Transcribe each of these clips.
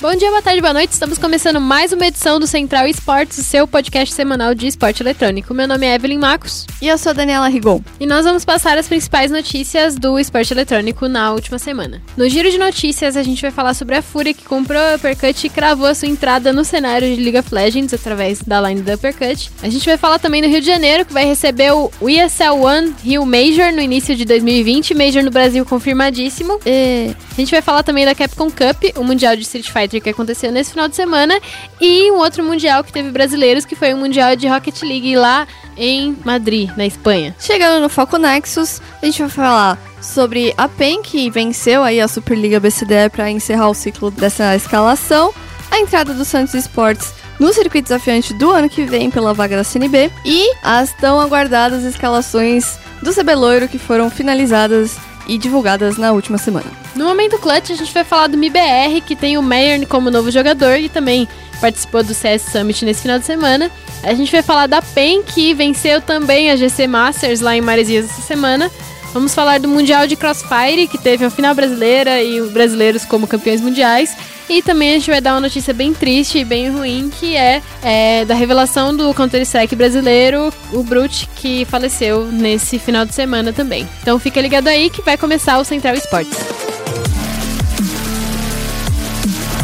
Bom dia, boa tarde, boa noite. Estamos começando mais uma edição do Central Esportes, o seu podcast semanal de esporte eletrônico. Meu nome é Evelyn Marcos. E eu sou a Daniela Rigon. E nós vamos passar as principais notícias do esporte eletrônico na última semana. No giro de notícias, a gente vai falar sobre a Fúria que comprou a Uppercut e cravou a sua entrada no cenário de League of Legends através da line da Uppercut. A gente vai falar também no Rio de Janeiro, que vai receber o ESL One Rio Major no início de 2020, Major no Brasil confirmadíssimo. E a gente vai falar também da Capcom Cup, o Mundial de Street Fighter que aconteceu nesse final de semana, e um outro mundial que teve brasileiros, que foi o Mundial de Rocket League lá em Madrid, na Espanha. Chegando no Foco Nexus, a gente vai falar sobre a PEN, que venceu aí a Superliga BCDE para encerrar o ciclo dessa escalação, a entrada do Santos Esportes no circuito desafiante do ano que vem pela vaga da CNB e as tão aguardadas escalações do CB Loiro que foram finalizadas e divulgadas na última semana. No momento clutch, a gente vai falar do MIBR, que tem o Mayern como novo jogador e também participou do CS Summit nesse final de semana. A gente vai falar da PEN, que venceu também a GC Masters lá em Maresias essa semana. Vamos falar do Mundial de Crossfire, que teve a final brasileira e os brasileiros como campeões mundiais. E também a gente vai dar uma notícia bem triste e bem ruim, que é, é da revelação do Counter-Strike brasileiro, o Brute, que faleceu nesse final de semana também. Então fica ligado aí que vai começar o Central Esportes.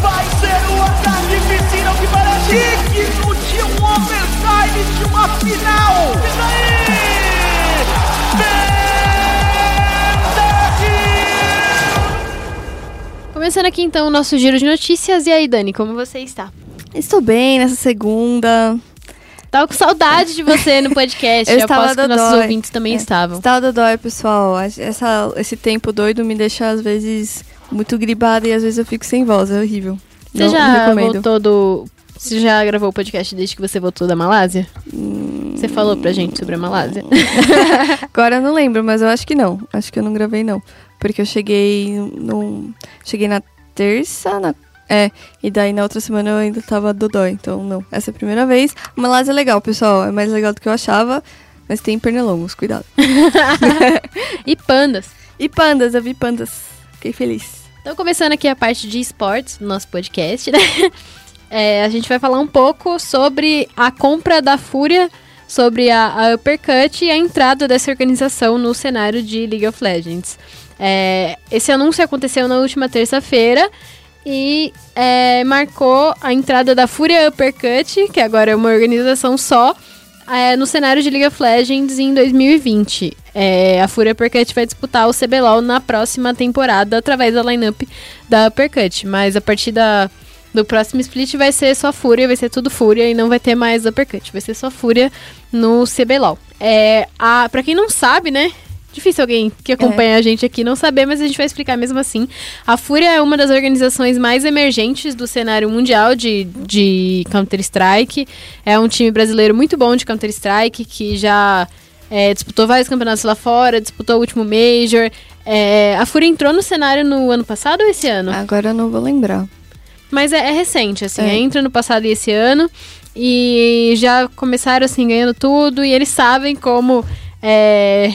Vai ser o ataque piscina que parece digno de um overtime de uma final. Isso Começando aqui então o nosso giro de notícias. E aí, Dani, como você está? Estou bem nessa segunda. Tava com saudade de você no podcast. Eu estava aposto que dodói. nossos ouvintes também É. estavam. Estava dodói, pessoal. Essa, esse tempo doido me deixa, às vezes, muito gribada e às vezes eu fico sem voz. É horrível. Você Não- já recomendo. voltou do. Você já gravou o podcast desde que você voltou da Malásia? Você falou pra gente sobre a Malásia? Agora eu não lembro, mas eu acho que não. Acho que eu não gravei, não. Porque eu cheguei no. Cheguei na terça, na. É, e daí na outra semana eu ainda tava dodói, então não. Essa é a primeira vez. A Malásia é legal, pessoal. É mais legal do que eu achava, mas tem pernilongos, cuidado. e pandas. E pandas, eu vi pandas. Fiquei feliz. Então, começando aqui a parte de esportes do nosso podcast, né? É, a gente vai falar um pouco sobre a compra da Fúria, sobre a, a Uppercut e a entrada dessa organização no cenário de League of Legends. É, esse anúncio aconteceu na última terça-feira e é, marcou a entrada da Fúria Uppercut, que agora é uma organização só, é, no cenário de League of Legends em 2020. É, a Fúria Uppercut vai disputar o CBLOL na próxima temporada através da lineup da Uppercut, mas a partir da, do próximo split vai ser só Fúria, vai ser tudo Fúria e não vai ter mais Uppercut, vai ser só Fúria no CBLOL. É, a, pra quem não sabe, né? Difícil alguém que acompanha a gente aqui não saber, mas a gente vai explicar mesmo assim. A Fúria é uma das organizações mais emergentes do cenário mundial de, de Counter-Strike. É um time brasileiro muito bom de Counter-Strike, que já é, disputou vários campeonatos lá fora, disputou o último Major. É, a Fúria entrou no cenário no ano passado ou esse ano? Agora eu não vou lembrar. Mas é, é recente, assim, É. entra no passado e esse ano. E já começaram, assim, ganhando tudo. E eles sabem como. é,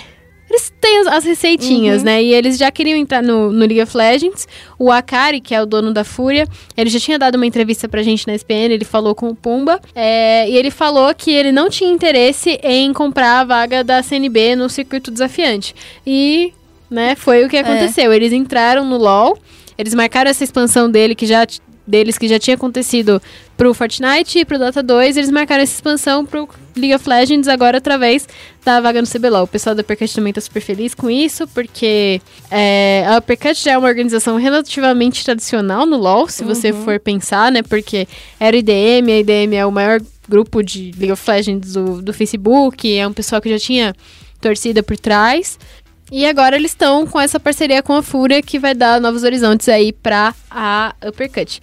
Eles têm as, as receitinhas, Uhum. né? E eles já queriam entrar no, no League of Legends. O Akari, que é o dono da Fúria, ele já tinha dado uma entrevista pra gente na SPN, ele falou com o Pumba. é, e ele falou que ele não tinha interesse em comprar a vaga da CNB no circuito desafiante. E, né, foi o que aconteceu. Eles entraram no LoL, eles marcaram essa expansão dele que já deles que já tinha acontecido pro Fortnite e pro Dota 2, eles marcaram essa expansão pro League of Legends agora através da vaga no CBLOL. O pessoal da Uppercut também tá super feliz com isso, porque é, a Uppercut já é uma organização relativamente tradicional no LoL, se você for pensar, né? Porque era o IDM, a IDM é o maior grupo de League of Legends do, do Facebook, é um pessoal que já tinha torcida por trás. E agora eles estão com essa parceria com a Fúria que vai dar novos horizontes aí pra a Uppercut.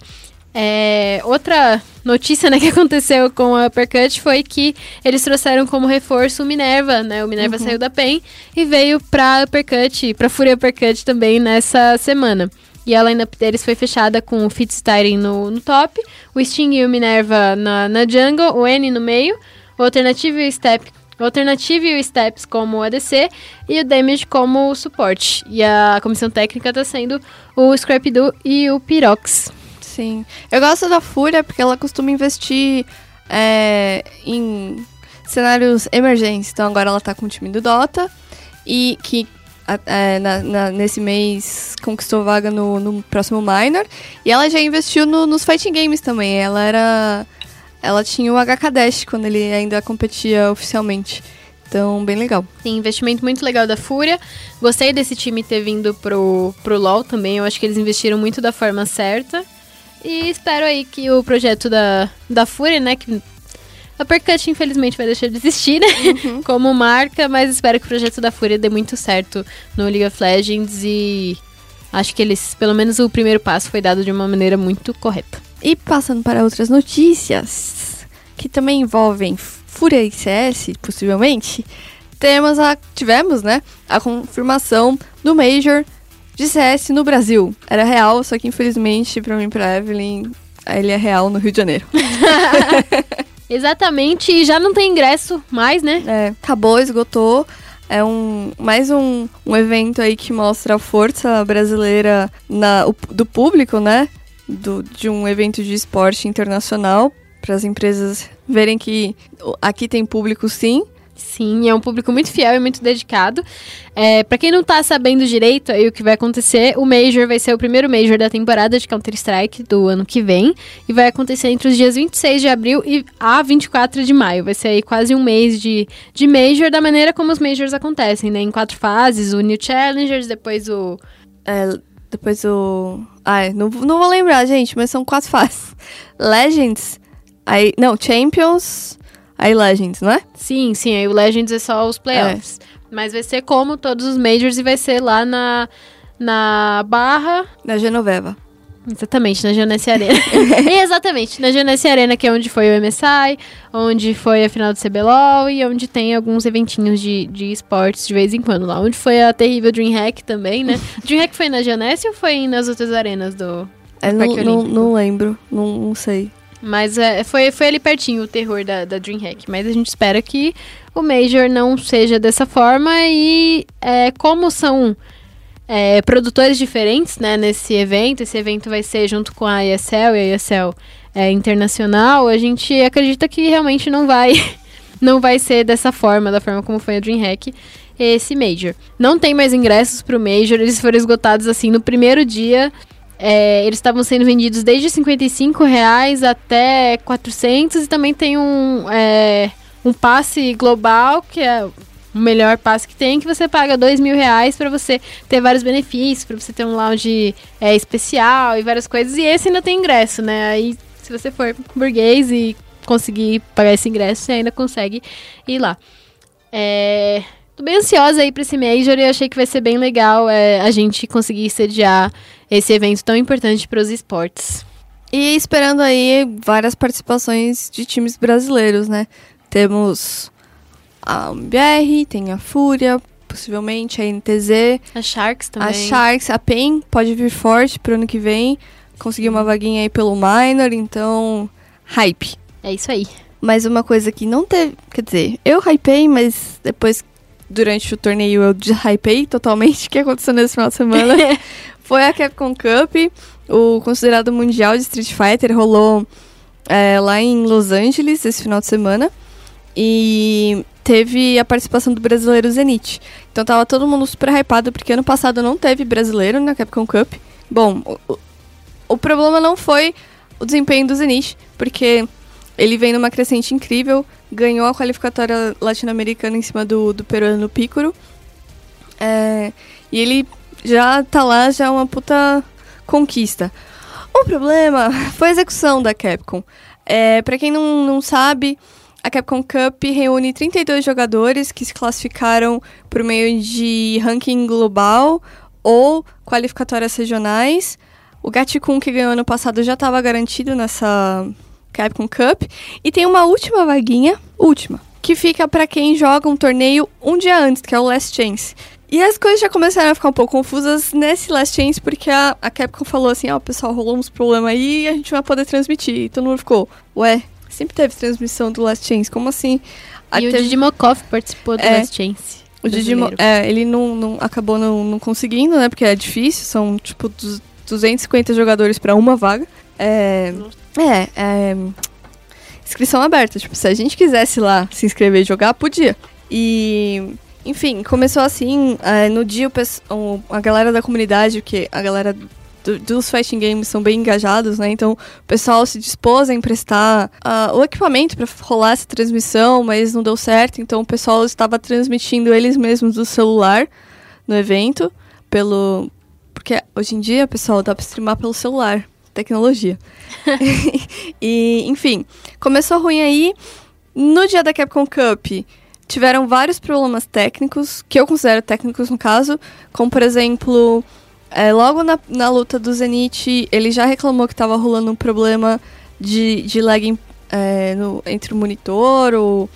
É, outra notícia né, que aconteceu com a Uppercut foi que eles trouxeram como reforço o Minerva, né? O Minerva saiu da PEN e veio pra Uppercut, pra Fúria Uppercut também nessa semana. E a lineup deles foi fechada com o Fitzstyren no, no top, o Sting e o Minerva na, na jungle, o N no meio, o Alternative e o Step o Alternative e o Steps como ADC e o Damage como suporte. E a comissão técnica está sendo o Scrapdo e o Pyrox. Sim. Eu gosto da Fúria porque ela costuma investir é, em cenários emergentes. Então agora ela tá com o time do Dota e que é, na- na- nesse mês conquistou vaga no, no próximo Minor. E ela já investiu no- nos fighting games também. Ela era. Ela tinha o HK Dash quando ele ainda competia oficialmente. Então, bem legal. Sim, investimento muito legal da Fúria. Gostei desse time ter vindo pro, pro LoL também. Eu acho que eles investiram muito da forma certa. E espero aí que o projeto da, da Fúria, né? Que a Percut, infelizmente, vai deixar de existir, né? Como marca, mas espero que o projeto da Fúria dê muito certo no League of Legends e acho que eles, pelo menos o primeiro passo foi dado de uma maneira muito correta. E passando para outras notícias que também envolvem Fúria e CS, possivelmente, temos a, tivemos, né, a confirmação do Major de CS no Brasil. Era real, só que infelizmente para mim e pra Evelyn, ele é real no Rio de Janeiro. Exatamente, e já não tem ingresso mais, né? É, acabou, esgotou. É um mais um, um evento aí que mostra a força brasileira na, o- do público, né? Do, de um evento de esporte internacional. Para as empresas verem que aqui tem público sim. Sim, é um público muito fiel e muito dedicado. É, para quem não tá sabendo direito aí o que vai acontecer, o Major vai ser o primeiro Major da temporada de Counter-Strike do ano que vem. E vai acontecer entre os dias 26 de abril e a 24 de maio. Vai ser aí quase um mês de, de Major, da maneira como os Majors acontecem, né? Em quatro fases, o New Challengers, depois o... É, depois o. Ai, não, não vou lembrar, gente, mas são quatro fases. Legends. Aí. Não, Champions. Aí Legends, não é? Sim, sim, aí o Legends é só os playoffs. Mas vai ser como todos os Majors e vai ser lá na, na Barra... Da Genoveva. Exatamente, na Geonesse Arena. Exatamente, na Geonesse Arena, que é onde foi o MSI, onde foi a final do CBLOL e onde tem alguns eventinhos de, de esportes de vez em quando lá. Onde foi a terrível DreamHack também, né? DreamHack foi na Geonesse ou foi nas outras arenas do... É, do não, Parque não, Olímpico? não lembro. Não, não sei. Mas é, foi, foi ali pertinho o terror da, da DreamHack. Mas a gente espera que o Major não seja dessa forma e é, como são é, produtores diferentes né, nesse evento, esse evento vai ser junto com a ESL e a ESL é, internacional, a gente acredita que realmente não vai, não vai ser dessa forma, da forma como foi a DreamHack esse Major. Não tem mais ingressos pro Major, eles foram esgotados assim no primeiro dia. É, eles estavam sendo vendidos desde 55 reais até 400 e também tem um, é, um passe global, que é o melhor passe que tem, que você paga dois mil reais para você ter vários benefícios, para você ter um lounge é, especial e várias coisas. E esse ainda tem ingresso, né? Aí, se você for burguês e conseguir pagar esse ingresso, você ainda consegue ir lá. É, tô bem ansiosa aí pra esse Major e achei que vai ser bem legal é, a gente conseguir sediar esse evento tão importante para os esportes. E esperando aí várias participações de times brasileiros, né? Temos a UMBR, tem a Fúria, possivelmente a NTZ, A Sharks também. a Sharks, a PEN pode vir forte pro ano que vem, conseguir uma vaguinha aí pelo Minor, então hype. É isso aí. Mas uma coisa que não teve, quer dizer, eu hypei, mas depois durante o torneio eu deshypei totalmente o que aconteceu nesse final de semana. Foi a Capcom Cup, o considerado mundial de Street Fighter, rolou é, lá em Los Angeles esse final de semana. E teve a participação do brasileiro Zenith. Então tava todo mundo super hypado, porque ano passado não teve brasileiro na Capcom Cup. Bom, o, o- problema não foi o desempenho do Zenith, porque ele vem numa crescente incrível, ganhou a qualificatória latino-americana em cima do, do peruano Pícoro. É, e ele já tá lá, já é uma puta conquista. O problema foi a execução da Capcom. É, para quem não, não sabe, a Capcom Cup reúne 32 jogadores que se classificaram por meio de ranking global ou qualificatórias regionais. O Gatikun, que ganhou ano passado, já estava garantido nessa Capcom Cup. E tem uma última vaguinha, última, que fica para quem joga um torneio um dia antes, que é o Last Chance. E as coisas já começaram a ficar um pouco confusas nesse Last Chance, porque a, a Capcom falou assim, ó, pessoal, rolou uns problemas aí e a gente vai poder transmitir. E todo mundo ficou, ué, sempre teve transmissão do Last Chance, como assim? Aí E o Didi Mokov participou do É. Last Chance. o Didi, é, ele não, não- acabou não, não conseguindo, né? Porque é difícil, são tipo du- 250 jogadores para uma vaga. É, é, é, inscrição aberta. Tipo, se a gente quisesse lá se inscrever e jogar, podia. E, enfim, começou assim. é, no dia, o- a galera da comunidade, que a galera do- dos fighting games são bem engajados, né? Então, o pessoal se dispôs a emprestar ah, o equipamento para rolar essa transmissão, mas não deu certo. Então, o pessoal estava transmitindo eles mesmos do celular no evento, pelo. Porque hoje em dia, pessoal, dá pra streamar pelo celular. Tecnologia. e, enfim, começou ruim aí. No dia da Capcom Cup, tiveram vários problemas técnicos, que eu considero técnicos no caso, como por exemplo, é, logo na, na luta do Zenith, ele já reclamou que estava rolando um problema de, de lag é, no- entre o monitor, o,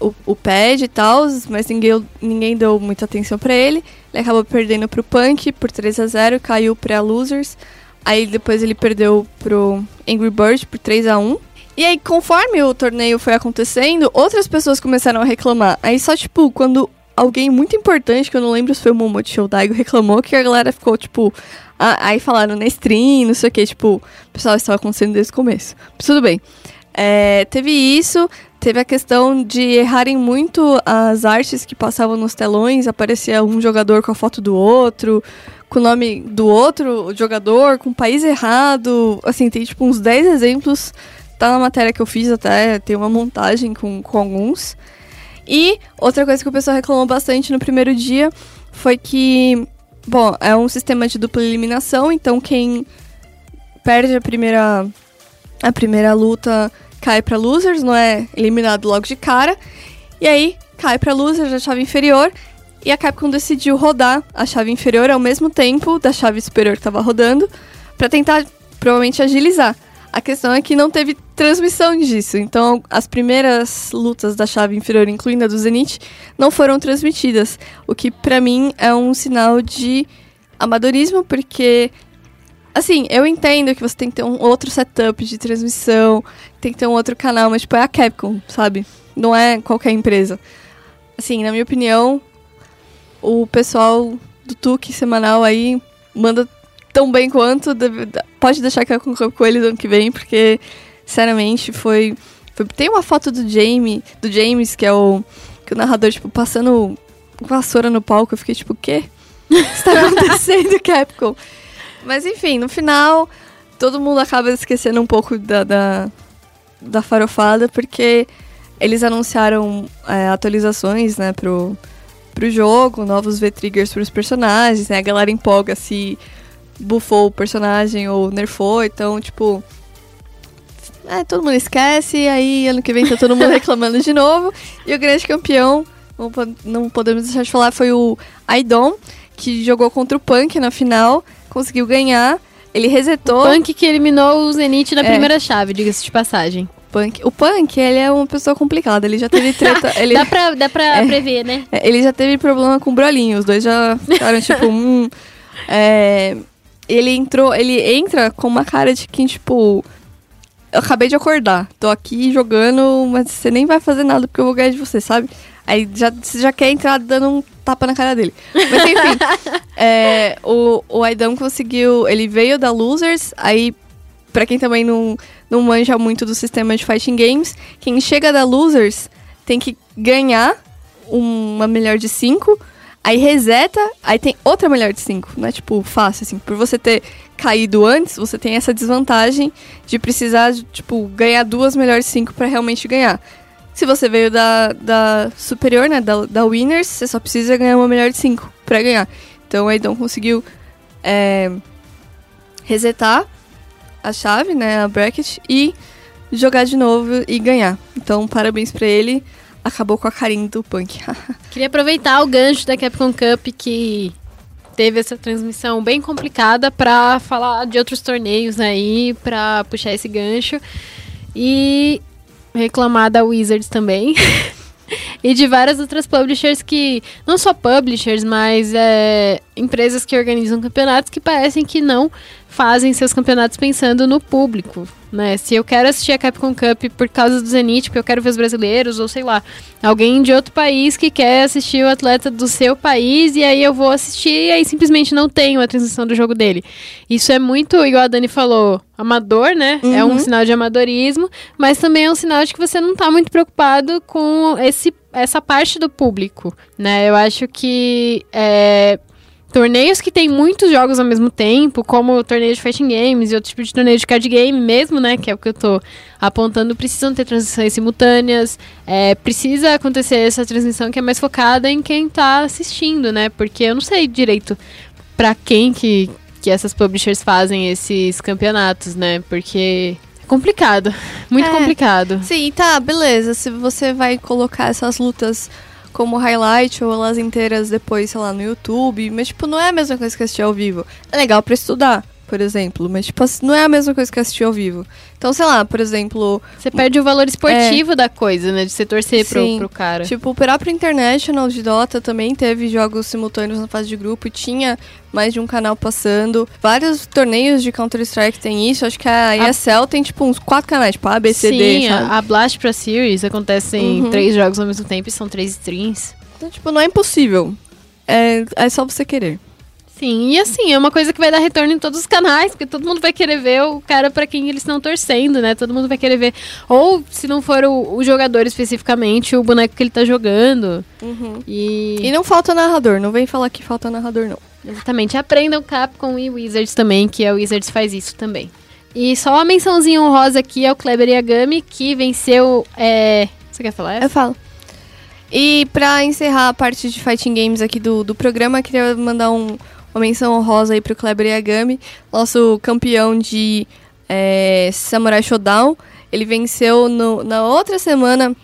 o, o pad e tal, mas ninguém, ninguém deu muita atenção pra ele. Ele acabou perdendo pro Punk por 3 a 0 caiu pra Losers. Aí depois ele perdeu pro Angry Bird por 3 a 1 E aí, conforme o torneio foi acontecendo, outras pessoas começaram a reclamar. Aí só, tipo, quando alguém muito importante, que eu não lembro se foi o Momote Shoudaigo, reclamou que a galera ficou, tipo... ah, aí falaram na stream, não sei o que, tipo... Pessoal estava acontecendo desde o começo. Mas tudo bem. É, teve isso, teve a questão de errarem muito as artes que passavam nos telões, aparecia um jogador com a foto do outro, com o nome do outro jogador, com o país errado. Assim, tem tipo uns 10 exemplos. Tá na matéria que eu fiz até, tem uma montagem com, com alguns. E outra coisa que o pessoal reclamou bastante no primeiro dia foi que, bom, é um sistema de dupla eliminação, então quem perde a primeira a primeira luta cai pra losers, não é eliminado logo de cara. E aí cai pra losers a chave inferior e a Capcom decidiu rodar a chave inferior ao mesmo tempo da chave superior que estava rodando pra tentar provavelmente agilizar. A questão é que não teve transmissão disso, então as primeiras lutas da chave inferior, incluindo a do Zenith, não foram transmitidas, o que pra mim é um sinal de amadorismo, porque Assim, eu entendo que você tem que ter um outro setup de transmissão, tem que ter um outro canal, mas tipo, é a Capcom, sabe? Não é qualquer empresa. Assim, na minha opinião, o pessoal do Tuque semanal aí manda tão bem quanto. pode deixar que eu concordo com eles ano que vem, porque, sinceramente, foi, foi- Tem uma foto do Jamie, do James, que é o, que o narrador, tipo, passando vassoura no palco. Eu fiquei tipo, o quê? O que está acontecendo, Capcom? Mas enfim, no final, todo mundo acaba esquecendo um pouco da, da, da farofada, porque eles anunciaram é, atualizações, né, pro, pro jogo, novos V-Triggers pros personagens, né, a galera empolga se buffou o personagem ou nerfou, então, tipo... É, todo mundo esquece, e aí ano que vem tá todo mundo reclamando de novo. E o grande campeão, não, po- não podemos deixar de falar, foi o Aidon, que jogou contra o Punk na final, conseguiu ganhar. Ele resetou. Punk que eliminou o Zenith na É. primeira chave, diga-se de passagem. Punk. O Punk, ele é uma pessoa complicada. Ele já teve treta. ele, Dá pra, dá pra É. prever, né? é, ele já teve problema com o Brolinho. Os dois já ficaram tipo. hum, é, ele entrou. Ele entra com uma cara de quem, tipo. Eu acabei de acordar. Tô aqui jogando, mas você nem vai fazer nada porque eu vou ganhar de você, sabe? Aí já, você já quer entrar dando um tapa na cara dele. Mas enfim, é, o, o Aidão conseguiu. Ele veio da Losers, aí, pra quem também não, não manja muito do sistema de fighting games, quem chega da Losers tem que ganhar uma melhor de 5, aí reseta, aí tem outra melhor de 5. Não é tipo fácil, assim. Por você ter caído antes, você tem essa desvantagem de precisar, tipo, ganhar duas melhores de 5 pra realmente ganhar. Se você veio da, da superior, né, da, da Winners, você só precisa ganhar uma melhor de 5 pra ganhar. Então o Aidon conseguiu é, resetar a chave, né, a bracket, e jogar de novo e ganhar. Então parabéns pra ele, acabou com a carinha do Punk. Queria aproveitar o gancho da Capcom Cup que teve essa transmissão bem complicada pra falar de outros torneios aí, pra puxar esse gancho e reclamar da Wizards também. e de várias outras publishers que, não só publishers, mas é, empresas que organizam campeonatos que parecem que não fazem seus campeonatos pensando no público, né? Se eu quero assistir a Capcom Cup por causa do Zenit, porque eu quero ver os brasileiros, ou sei lá, alguém de outro país que quer assistir o atleta do seu país, e aí eu vou assistir e aí simplesmente não tenho a transmissão do jogo dele. Isso é muito, igual a Dani falou, amador, né? Uhum. É um sinal de amadorismo, mas também é um sinal de que você não tá muito preocupado com esse, essa parte do público, né? Eu acho que é, torneios que tem muitos jogos ao mesmo tempo, como o torneio de fighting games e outro tipo de torneio de card game mesmo, né, que é o que eu tô apontando, precisam ter transmissões simultâneas, é, precisa acontecer essa transmissão que é mais focada em quem tá assistindo, né, porque eu não sei direito para quem que, que essas publishers fazem esses campeonatos, né, porque é complicado, muito é, complicado. Sim, tá, beleza, se você vai colocar essas lutas como highlight ou elas inteiras depois, sei lá, no YouTube. Mas, tipo, não é a mesma coisa que assistir ao vivo. É legal para estudar, por exemplo. Mas, tipo, não é a mesma coisa que assistir ao vivo. Então, sei lá, por exemplo. Você perde o valor esportivo é, da coisa, né? De você torcer pro, pro cara. Tipo, o próprio International de Dota também teve jogos simultâneos na fase de grupo e tinha mais de um canal passando. Vários torneios de Counter-Strike tem isso. Acho que a ESL a... tem, tipo, uns quatro canais, tipo, A, B, C, Sim, D. Sim, a Blast pra Series acontece em uhum. três jogos ao mesmo tempo e são três streams. Então, tipo, não é impossível. É, é só você querer. Sim, e assim, é uma coisa que vai dar retorno em todos os canais, porque todo mundo vai querer ver o cara para quem eles estão torcendo, né? Todo mundo vai querer ver. Ou, se não for o, o jogador especificamente, o boneco que ele tá jogando. Uhum. E... e não falta narrador, não vem falar que falta narrador, não. Exatamente. Aprendam Capcom e Wizards também, que a Wizards faz isso também. E só uma mençãozinha honrosa aqui ao Kleber Yagami, que venceu. É... Você quer falar? Essa? Eu falo. E pra encerrar a parte de fighting games aqui do, do programa, queria mandar um uma menção honrosa aí pro Kleber Yagami, nosso campeão de é, Samurai Shodown. Ele venceu no, na outra semana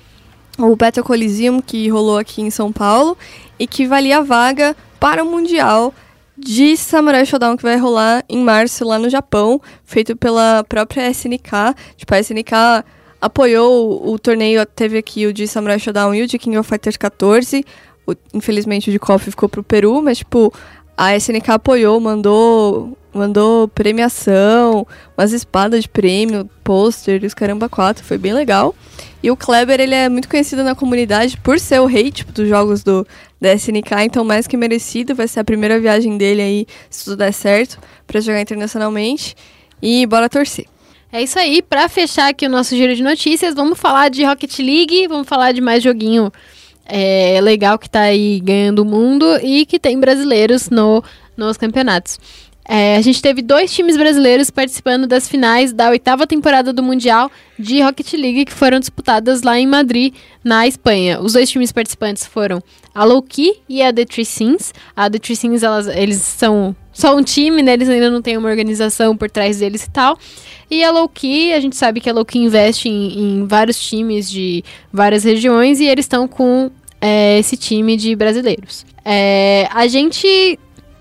o Battle Coliseum, que rolou aqui em São Paulo, e que valia a vaga para o Mundial de Samurai Shodown, que vai rolar em março lá no Japão, feito pela própria SNK. Tipo, a SNK apoiou o, o torneio, teve aqui o de Samurai Shodown e o de King of Fighters 14. O, infelizmente o de KOF ficou pro Peru, mas tipo, a SNK apoiou, mandou, mandou premiação, umas espadas de prêmio, pôster, os caramba quatro, foi bem legal. E o Kleber, ele é muito conhecido na comunidade por ser o rei, tipo, dos jogos do, da SNK, então mais que merecido, vai ser a primeira viagem dele aí, se tudo der certo, para jogar internacionalmente. E bora torcer. É isso aí, para fechar aqui o nosso giro de notícias, vamos falar de Rocket League, vamos falar de mais joguinho é, legal que está aí ganhando o mundo e que tem brasileiros no, nos campeonatos. É, a gente teve dois times brasileiros participando das finais da oitava temporada do Mundial de Rocket League que foram disputadas lá em Madrid, na Espanha. Os dois times participantes foram a Lowkey e a The Sins. A The Sins, elas, eles são só um time, né? Eles ainda não têm uma organização por trás deles e tal. E a Lowkey, a gente sabe que a Lowkey investe em, em vários times de várias regiões e eles estão com é, esse time de brasileiros. É, a gente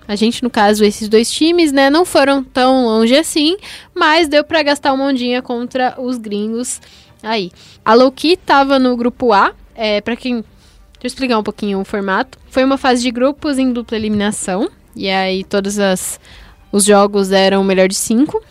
a gente, no caso, esses dois times, né, não foram tão longe assim, mas deu para gastar uma ondinha contra os gringos aí. A Loki tava no grupo A, é, para quem. Deixa eu explicar um pouquinho o formato. Foi uma fase de grupos em dupla eliminação, e aí todos as, os jogos eram melhor de cinco.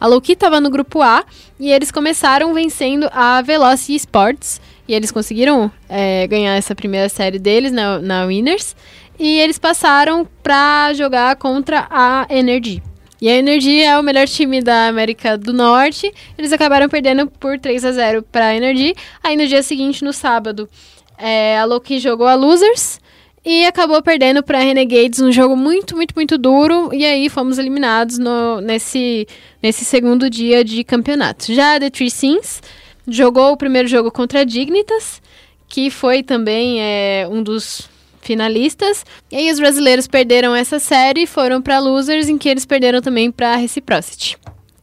A Loki estava no grupo A e eles começaram vencendo a Velocity Sports. E eles conseguiram é, ganhar essa primeira série deles na, na Winners. E eles passaram para jogar contra a Energy. E a Energy é o melhor time da América do Norte. Eles acabaram perdendo por 3 a 0 para a Energy. Aí no dia seguinte, no sábado, é, a Loki jogou a Losers e acabou perdendo para Renegades, um jogo muito, muito, muito duro. E aí fomos eliminados no, nesse, nesse segundo dia de campeonato. Já a The Three Sins jogou o primeiro jogo contra a Dignitas, que foi também é, um dos finalistas. E aí os brasileiros perderam essa série e foram para Losers, em que eles perderam também para Reciprocity.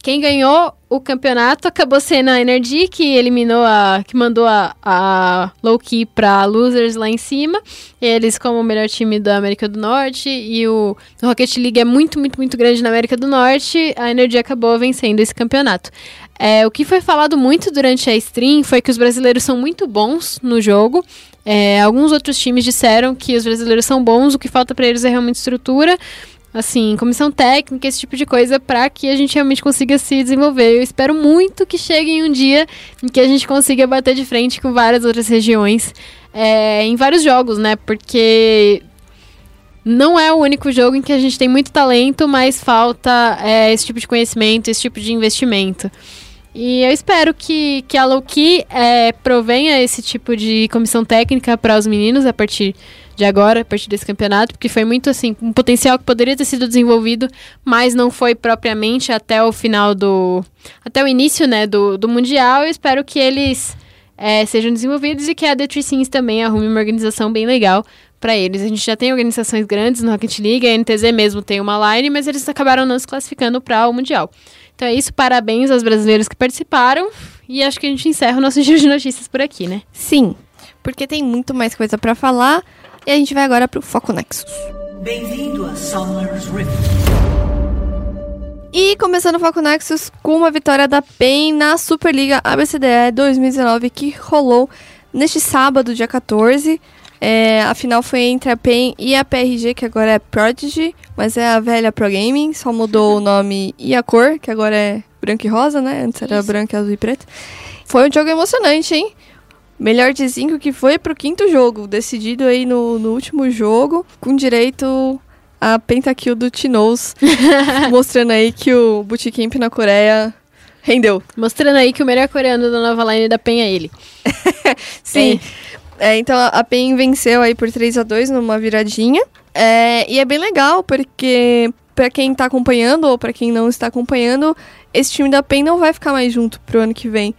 Quem ganhou o campeonato acabou sendo a Energy, que eliminou a. que mandou a, a Key pra Losers lá em cima. Eles, como o melhor time da América do Norte, e o, o Rocket League é muito, muito, muito grande na América do Norte, a Energy acabou vencendo esse campeonato. É, o que foi falado muito durante a stream foi que os brasileiros são muito bons no jogo. É, alguns outros times disseram que os brasileiros são bons, o que falta para eles é realmente estrutura. Assim, comissão técnica, esse tipo de coisa, para que a gente realmente consiga se desenvolver. Eu espero muito que chegue um dia em que a gente consiga bater de frente com várias outras regiões é, em vários jogos, né? Porque não é o único jogo em que a gente tem muito talento, mas falta é, esse tipo de conhecimento, esse tipo de investimento. E eu espero que, que a Loki é, provenha esse tipo de comissão técnica para os meninos a partir de agora, a partir desse campeonato, porque foi muito assim, um potencial que poderia ter sido desenvolvido, mas não foi propriamente até o final do. até o início, né, do, do Mundial. Eu espero que eles é, sejam desenvolvidos e que a The Three também arrume uma organização bem legal para eles. A gente já tem organizações grandes no Rocket League, a NTZ mesmo tem uma line, mas eles acabaram não se classificando para o Mundial. Então é isso, parabéns aos brasileiros que participaram. E acho que a gente encerra o nosso giro de notícias por aqui, né? Sim, porque tem muito mais coisa para falar. E a gente vai agora pro Foco Nexus. Bem-vindo a Summer's Rift. E começando o Foco Nexus com uma vitória da PEN na Superliga ABCDE 2019 que rolou neste sábado, dia 14. É, a final foi entre a PEN e a PRG, que agora é Prodigy, mas é a velha Pro Gaming, só mudou o nome e a cor, que agora é branco e rosa, né? Antes era Isso. branco, azul e preto. Foi um jogo emocionante, hein? Melhor de cinco que foi pro quinto jogo, decidido aí no, no último jogo, com direito a pentakill do Tinoz, mostrando aí que o Bootcamp na Coreia rendeu. Mostrando aí que o melhor coreano da nova line da PEN é ele. Sim. É, então a PEN venceu aí por 3 a 2 numa viradinha. É, e é bem legal, porque pra quem tá acompanhando ou pra quem não está acompanhando, esse time da PEN não vai ficar mais junto pro ano que vem.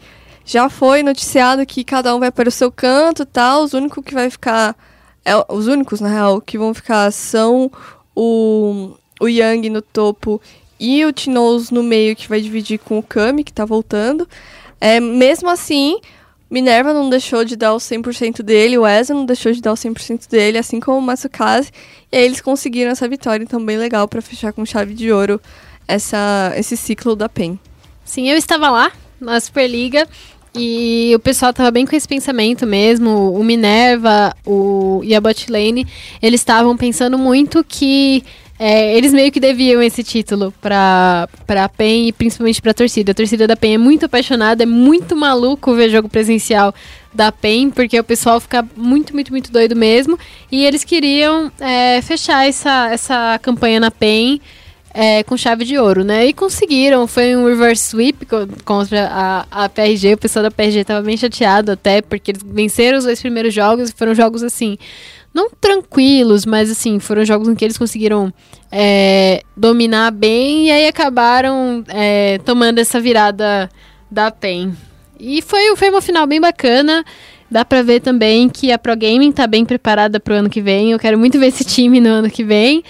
Já foi noticiado que cada um vai para o seu canto tal. Os únicos que vai ficar. é, os únicos, na real, que vão ficar são o, o Yang no topo e o Tinoz no meio, que vai dividir com o Kami, que tá voltando. É, mesmo assim, Minerva não deixou de dar o 100% dele, o Ezra não deixou de dar o 100% dele, assim como o Matsukaze. E aí eles conseguiram essa vitória, então bem legal pra fechar com chave de ouro essa, esse ciclo da PEN. Sim, eu estava lá na Superliga e o pessoal tava bem com esse pensamento mesmo. O Minerva o, e a Botlane, eles estavam pensando muito que é, eles meio que deviam esse título pra, pra PEN e principalmente pra torcida. A torcida da PEN é muito apaixonada, é muito maluco ver jogo presencial da PEN, porque o pessoal fica muito, muito, muito doido mesmo. E eles queriam é, fechar essa, essa campanha na PEN é, com chave de ouro, né? E conseguiram. Foi um reverse sweep co- contra a, a PRG. O pessoal da PRG tava bem chateado até, porque eles venceram os dois primeiros jogos e foram jogos assim. Não tranquilos, mas assim, foram jogos em que eles conseguiram é, dominar bem e aí acabaram é, tomando essa virada da PEN. E foi, foi uma final bem bacana. Dá pra ver também que a Pro Gaming tá bem preparada pro ano que vem. Eu quero muito ver esse time no ano que vem.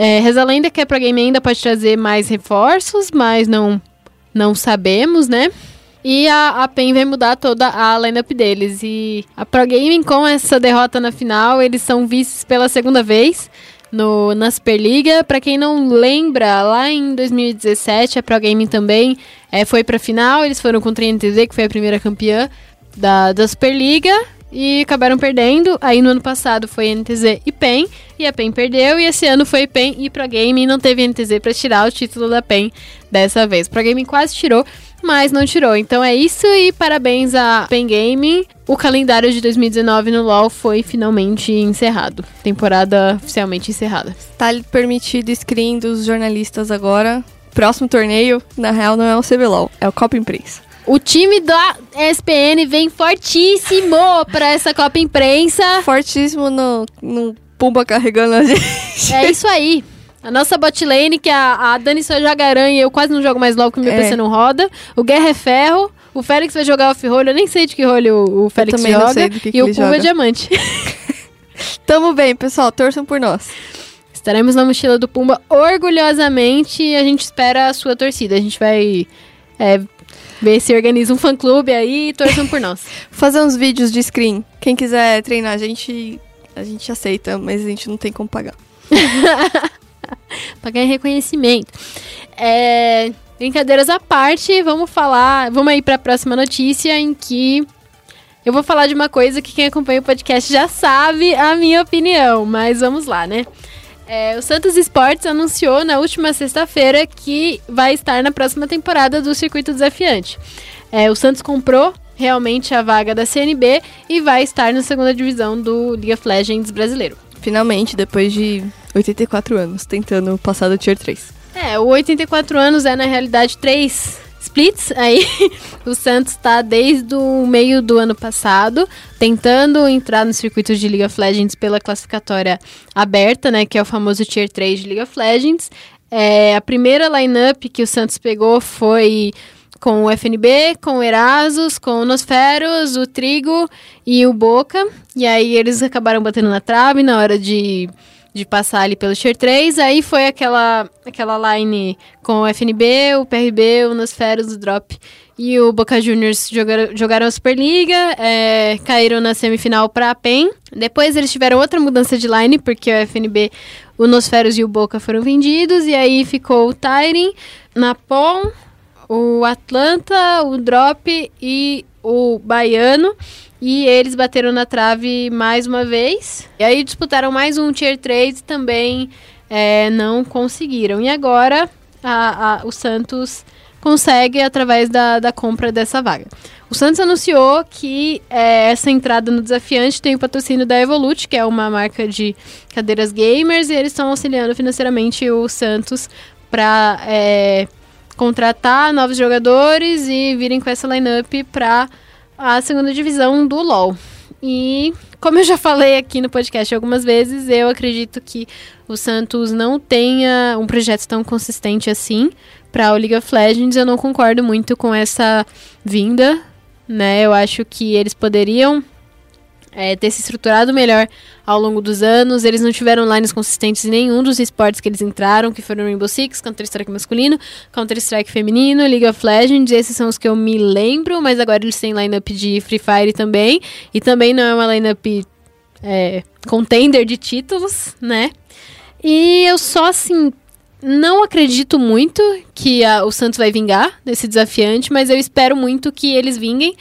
É, reza a lenda que a Pro Gaming ainda pode trazer mais reforços, mas não, não sabemos, né? E a, a PEN vai mudar toda a lineup deles. E a Pro Gaming, com essa derrota na final, eles são vices pela segunda vez no, na Superliga. Pra quem não lembra, lá em 2017, a Pro Gaming também é, foi pra final. Eles foram contra a NTZ, que foi a primeira campeã da, da Superliga. E acabaram perdendo. Aí no ano passado foi NTZ e PEN. E a PEN perdeu. E esse ano foi PEN e Pro Gaming. Não teve NTZ pra tirar o título da PEN dessa vez. Pro Gaming quase tirou, mas não tirou. Então é isso e parabéns a PEN Gaming. O calendário de 2019 no LoL foi finalmente encerrado. Temporada oficialmente encerrada. Tá permitido screen dos jornalistas agora. Próximo torneio, na real, não é o CBLOL, é o Copa Imprensa. O time da SPN vem fortíssimo pra essa Copa Imprensa. Fortíssimo no, no Pumba carregando a gente. É isso aí. A nossa bot lane, que a, a Dani só joga aranha e eu quase não jogo mais LOL porque meu É. PC não roda. O Guerra é ferro. O Félix vai jogar off-roll. Eu nem sei de que rolho o, o Félix também não joga. que que e o ele Pumba é diamante. Tamo bem, pessoal, torçam por nós. Estaremos na mochila do Pumba orgulhosamente e a gente espera a sua torcida. A gente vai é, ver se organiza um fã-clube aí e torçam por nós. Fazer uns vídeos de screen. Quem quiser treinar a gente, a gente aceita, mas a gente não tem como pagar. pra ganhar reconhecimento. É, brincadeiras à parte, vamos falar. Vamos aí pra próxima notícia em que eu vou falar de uma coisa que quem acompanha o podcast já sabe a minha opinião, mas vamos lá, né? É, o Santos Esportes anunciou na última sexta-feira que vai estar na próxima temporada do Circuito Desafiante. É, o Santos comprou realmente a vaga da CNB e vai estar na segunda divisão do League of Legends brasileiro. Finalmente, depois de 84 anos, tentando passar do Tier 3. É, o 84 anos é na realidade três splits aí. o Santos está desde o meio do ano passado tentando entrar no circuito de League of Legends pela classificatória aberta, né, que é o famoso Tier 3 de League of Legends. É, a primeira lineup que o Santos pegou foi com o FNB, com o Erasus, com o Nosferos, o Trigo e o Boca. E aí eles acabaram batendo na trave na hora de de passar ali pelo Tier 3. Aí foi aquela, aquela line com o FNB, o PRB, o Nosferos, o Drop e o Boca Juniors jogaram, jogaram a Superliga, é, caíram na semifinal para a PEN. Depois eles tiveram outra mudança de line, porque o FNB, o Nosferos e o Boca foram vendidos. E aí ficou o Tyren, Napon, o Atlanta, o Drop e o Baiano. E eles bateram na trave mais uma vez. E aí disputaram mais um Tier 3 e também é, não conseguiram. E agora a, a, o Santos consegue através da, da compra dessa vaga. O Santos anunciou que é, essa entrada no desafiante tem o patrocínio da Evolute, que é uma marca de cadeiras gamers, e eles estão auxiliando financeiramente o Santos para é, contratar novos jogadores e virem com essa lineup para a segunda divisão do LoL. E como eu já falei aqui no podcast algumas vezes, eu acredito que o Santos não tenha um projeto tão consistente assim para o League of Legends. Eu não concordo muito com essa vinda, né? Eu acho que eles poderiam é, ter se estruturado melhor ao longo dos anos. Eles não tiveram lines consistentes em nenhum dos esportes que eles entraram, que foram Rainbow Six, Counter-Strike masculino, Counter-Strike feminino, League of Legends. Esses são os que eu me lembro, mas agora eles têm lineup de Free Fire também. E também não é uma lineup é, contender de títulos, né? E eu só, assim, não acredito muito que a, o Santos vai vingar nesse desafiante, mas eu espero muito que eles vinguem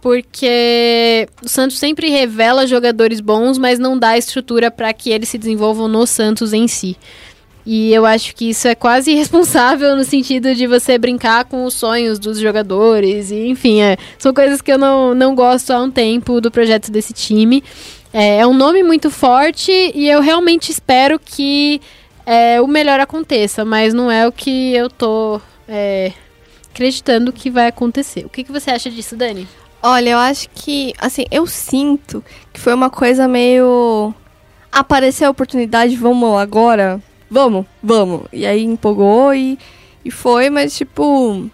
porque o Santos sempre revela jogadores bons, mas não dá estrutura para que eles se desenvolvam no Santos em si. E eu acho que isso é quase irresponsável no sentido de você brincar com os sonhos dos jogadores. E, enfim, é, são coisas que eu não, não gosto há um tempo do projeto desse time. É, é um nome muito forte e eu realmente espero que é, o melhor aconteça, mas não é o que eu tô é, acreditando que vai acontecer. O que, que você acha disso, Dani? Olha, eu acho que, assim, eu sinto que foi uma coisa meio. Apareceu a oportunidade, vamos agora? Vamos, vamos. E aí empolgou e, e foi, mas, tipo,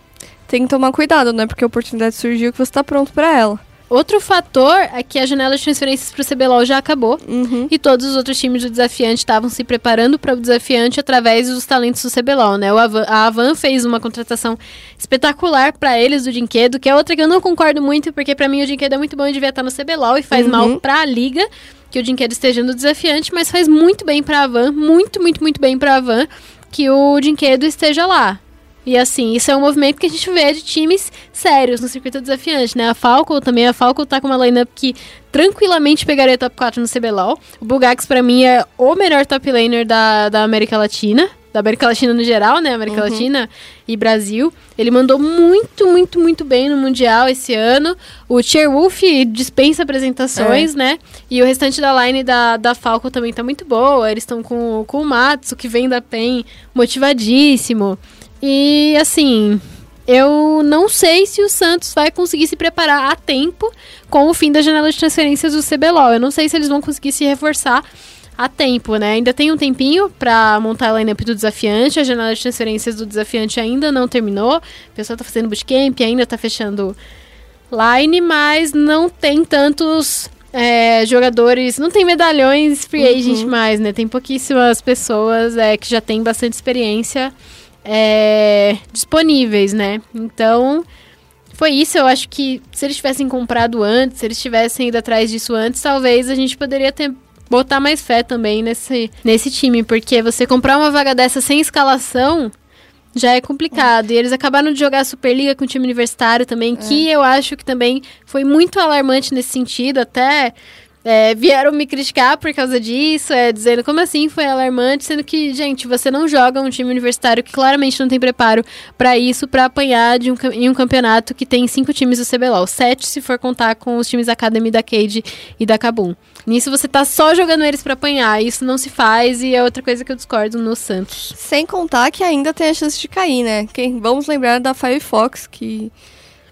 tem que tomar cuidado, né? Porque a oportunidade surgiu que você tá pronto para ela. Outro fator é que a janela de transferências para o CBLOL já acabou Uhum. e todos os outros times do desafiante estavam se preparando para o desafiante através dos talentos do CBLOL, né? O Avan, a Avan fez uma contratação espetacular para eles do Dinquedo, que é outra que eu não concordo muito, porque para mim o Dinquedo é muito bom e devia estar no CBLOL e faz Uhum. mal para a liga que o Dinquedo esteja no desafiante, mas faz muito bem para a Avan, muito, muito, muito bem para a Avan que o Dinquedo esteja lá. E assim, isso é um movimento que a gente vê de times sérios no circuito desafiante, né? A Falco também, a Falco tá com uma lineup que tranquilamente pegaria top 4 no CBLOL. O Bugax, pra mim, é o melhor top laner da, da América Latina. Da América Latina no geral, né? América Latina e Brasil. Ele mandou muito, muito, muito bem no Mundial esse ano. O Wolf dispensa apresentações, né? E o restante da line da, da Falco também tá muito boa. Eles estão com, com o Matsu, que vem da PEN, motivadíssimo. E assim, eu não sei se o Santos vai conseguir se preparar a tempo com o fim da janela de transferências do CBLOL. Eu não sei se eles vão conseguir se reforçar a tempo, né? Ainda tem um tempinho pra montar a lineup do desafiante. A janela de transferências do desafiante ainda não terminou. O pessoal tá fazendo bootcamp, ainda tá fechando line, mas não tem tantos é, jogadores, não tem medalhões free agent mais, né? Tem pouquíssimas pessoas é, que já têm bastante experiência é, disponíveis, né? Então, foi isso. Eu acho que se eles tivessem comprado antes, se eles tivessem ido atrás disso antes, talvez a gente poderia ter botar mais fé também nesse, nesse time, porque você comprar uma vaga dessa sem escalação já é complicado. E eles acabaram de jogar a Superliga com o time universitário também, que eu acho que também foi muito alarmante nesse sentido, até É, vieram me criticar por causa disso, é, dizendo como assim foi alarmante, sendo que, gente, você não joga um time universitário que claramente não tem preparo para isso, para apanhar de um, em um campeonato que tem cinco times do CBLOL. Sete, se for contar com os times Academy da Cade e da Kabum. Nisso você tá só jogando eles para apanhar, isso não se faz e é outra coisa que eu discordo no Santos. Sem contar que ainda tem a chance de cair, né? Quem, vamos lembrar da Firefox, que,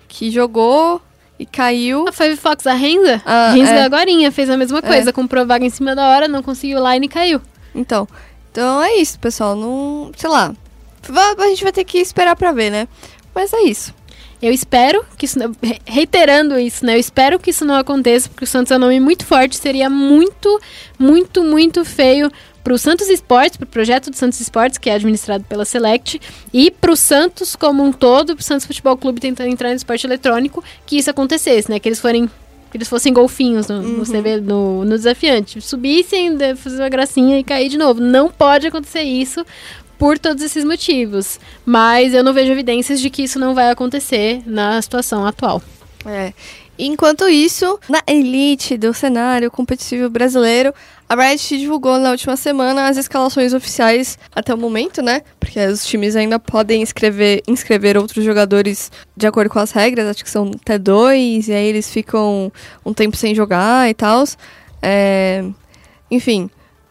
que jogou e caiu. A Five Fox, a Renza, Ah, a Renza é. agorinha fez a mesma coisa, comprou vaga em cima da hora, não conseguiu line e caiu. Então, então é isso, pessoal. Não, sei lá. A gente vai ter que esperar pra ver, né? Mas é isso. Eu espero que isso, reiterando isso, né? Eu espero que isso não aconteça, porque o Santos é um nome muito forte, seria muito, muito, muito feio pro Santos Esportes, pro projeto do Santos Esportes, que é administrado pela Select, e pro Santos como um todo, pro Santos Futebol Clube tentando entrar no esporte eletrônico, que isso acontecesse, né? Que eles forem que eles fossem golfinhos no, no, CV no, no desafiante. Subissem, fazer uma gracinha e cair de novo. Não pode acontecer isso por todos esses motivos. Mas eu não vejo evidências de que isso não vai acontecer na situação atual. É. Enquanto isso, na elite do cenário competitivo brasileiro, a Riot divulgou na última semana as escalações oficiais até o momento, né? Porque os times ainda podem inscrever, inscrever outros jogadores de acordo com as regras, acho que são até dois, e aí eles ficam um tempo sem jogar e tal. enfim,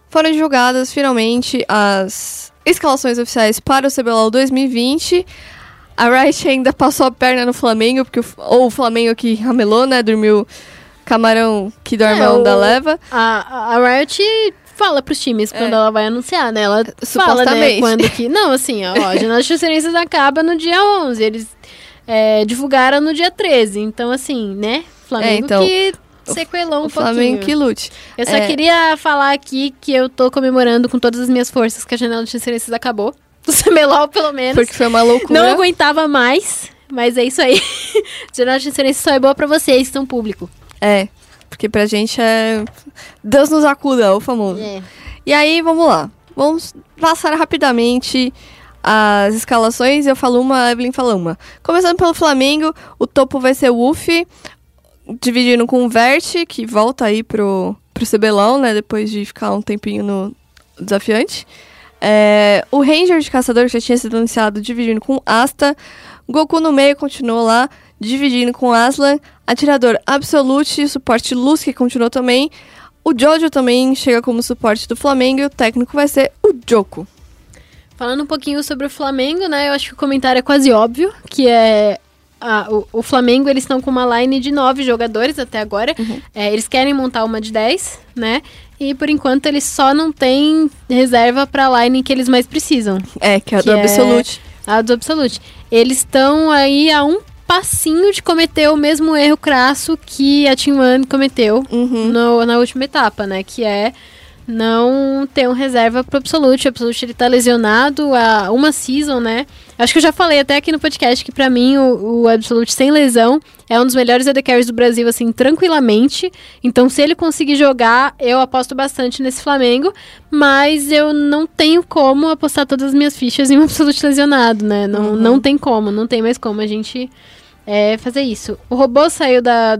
foram divulgadas finalmente as escalações oficiais para o CBLOL 2020. A Riot ainda passou a perna no Flamengo, porque o, ou o Flamengo que ramelou, né? Dormiu camarão que dorme É, a onda o- leva. A, a Riot fala pros times quando É. ela vai anunciar, né? Ela fala, né, Supostamente. quando que... Não, assim, ó, a janela de transferências acaba no dia 11. Eles é, divulgaram no dia 13. Então, assim, né? Flamengo É, então, que sequelou um o Flamengo que pouquinho. lute. Eu só É. queria falar aqui que eu tô comemorando com todas as minhas forças que a janela de transferências acabou. Do CBLOL, pelo menos. Porque foi uma loucura. Não aguentava mais, mas é isso aí. janela de transferências só é boa pra vocês, que são público. É, porque pra gente é. Deus nos acuda, o famoso. É. E aí, vamos lá. Vamos passar rapidamente as escalações. Eu falo uma, a Evelyn fala uma. Começando pelo Flamengo, o topo vai ser o Uff, dividindo com o Vert, que volta aí pro, pro CBLOL, né? Depois de ficar um tempinho no desafiante. É, o Ranger de Caçador, já tinha sido anunciado, dividindo com Asta. Goku no meio continuou lá, dividindo com Aslan. Atirador Absolute, suporte Luz, que continuou também. O Jojo também chega como suporte do Flamengo e o técnico vai ser o Joko. Falando um pouquinho sobre o Flamengo, né? Eu acho que o comentário é quase óbvio, que é a- o, o Flamengo, eles estão com uma line de nove jogadores até agora. É, eles querem montar uma de 10, né? E por enquanto eles só não têm reserva para a line que eles mais precisam. É, que é a do é- Absolute. A do Absolute. Eles estão aí a um passinho de cometer o mesmo erro crasso que a Team One cometeu Uhum. no- na última etapa, né? Que é não ter um reserva pro Absolute. O Absolute ele tá lesionado há uma season, né? Acho que eu já falei até aqui no podcast que pra mim o, o Absolute sem lesão é um dos melhores AD Carries do Brasil, assim, tranquilamente. Então, se ele conseguir jogar, eu aposto bastante nesse Flamengo. Mas eu não tenho como apostar todas as minhas fichas em um Absolute lesionado, né? Não, não tem como, não tem mais como a gente é, fazer isso. O robô saiu da,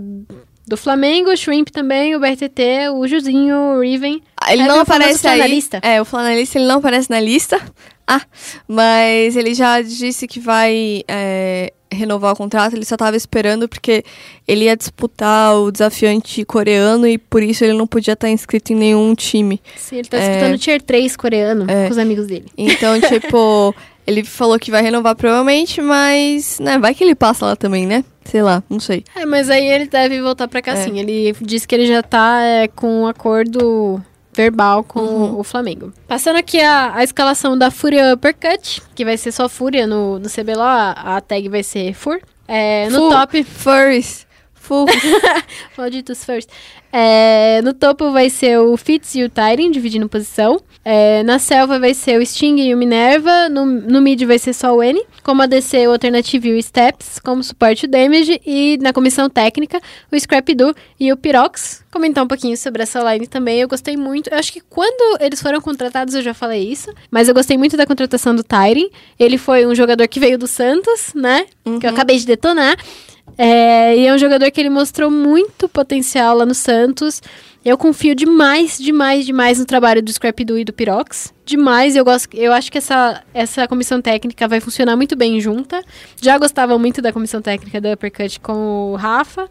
do Flamengo, o Shrimp também, o BRTT, o Juzinho, o Riven. Ele não aparece aí. flanelista. É, o flanelista ele não aparece na lista. Ah, mas ele já disse que vai é, renovar o contrato. Ele só tava esperando porque ele ia disputar o desafiante coreano e por isso ele não podia estar inscrito em nenhum time. Sim, ele tá É. disputando Tier 3 coreano É. com os amigos dele. Então, tipo, ele falou que vai renovar provavelmente, mas, né, vai que ele passa lá também, né? Sei lá, não sei. É, mas aí ele deve voltar pra cá É. sim. Ele disse que ele já tá é, com um acordo verbal com Uhum. o Flamengo. Passando aqui a, a escalação da Fúria Uppercut, que vai ser só Fúria no, no CBLOL, a, a tag vai ser Fur. É, no top, Furries. Full. malditos first. É, no topo vai ser o Fitz e o Tyrion, dividindo posição. É, na selva vai ser o Sting e o Minerva. No, no mid vai ser só o N. Como ADC, o Alternative e o Steps. Como suporte, o Damage. E na comissão técnica, o Scrap Do e o Pyrox. Comentar um pouquinho sobre essa line também. Eu gostei muito. Eu acho que quando eles foram contratados, eu já falei isso. Mas eu gostei muito da contratação do Tyrion. Ele foi um jogador que veio do Santos, né? Que eu acabei de detonar. É, e é um jogador que ele mostrou muito potencial lá no Santos. Eu confio demais, demais, demais no trabalho do Scrappy-Doo e do Pirox. Demais, eu gosto, eu acho que essa, essa comissão técnica vai funcionar muito bem junta. Já gostava muito da comissão técnica da Uppercut com o Rafa.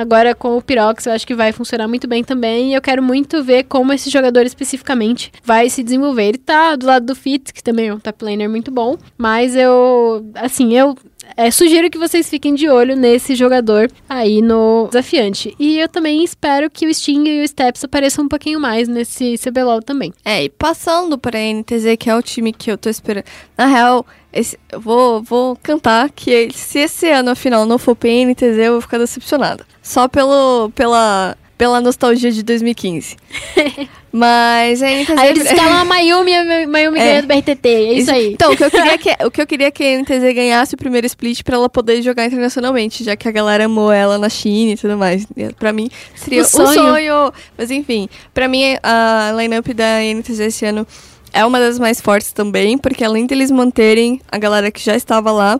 Agora com o Pirox eu acho que vai funcionar muito bem também. E eu quero muito ver como esse jogador especificamente vai se desenvolver. Ele tá do lado do Fit, que também é um top laner muito bom. Mas eu, assim, eu é, sugiro que vocês fiquem de olho nesse jogador aí no desafiante. E eu também espero que o Sting e o Steps apareçam um pouquinho mais nesse CBLOL também. É, e passando pra NTZ, que é o time que eu tô esperando. Na real, esse, eu vou, vou cantar que se esse ano afinal não for pra NTZ, eu vou ficar decepcionada. Só pelo, pela, pela nostalgia de 2015. Mas a NTZ... Aí eles escalam a Mayumi e a Mayumi É. ganha do BRTT. É isso, aí. Então, o que, eu queria que, o que eu queria que a NTZ ganhasse o primeiro split pra ela poder jogar internacionalmente, já que a galera amou ela na China e tudo mais. Pra mim, seria O um sonho. sonho. Mas enfim, pra mim, a lineup da NTZ esse ano é uma das mais fortes também, porque além deles manterem a galera que já estava lá,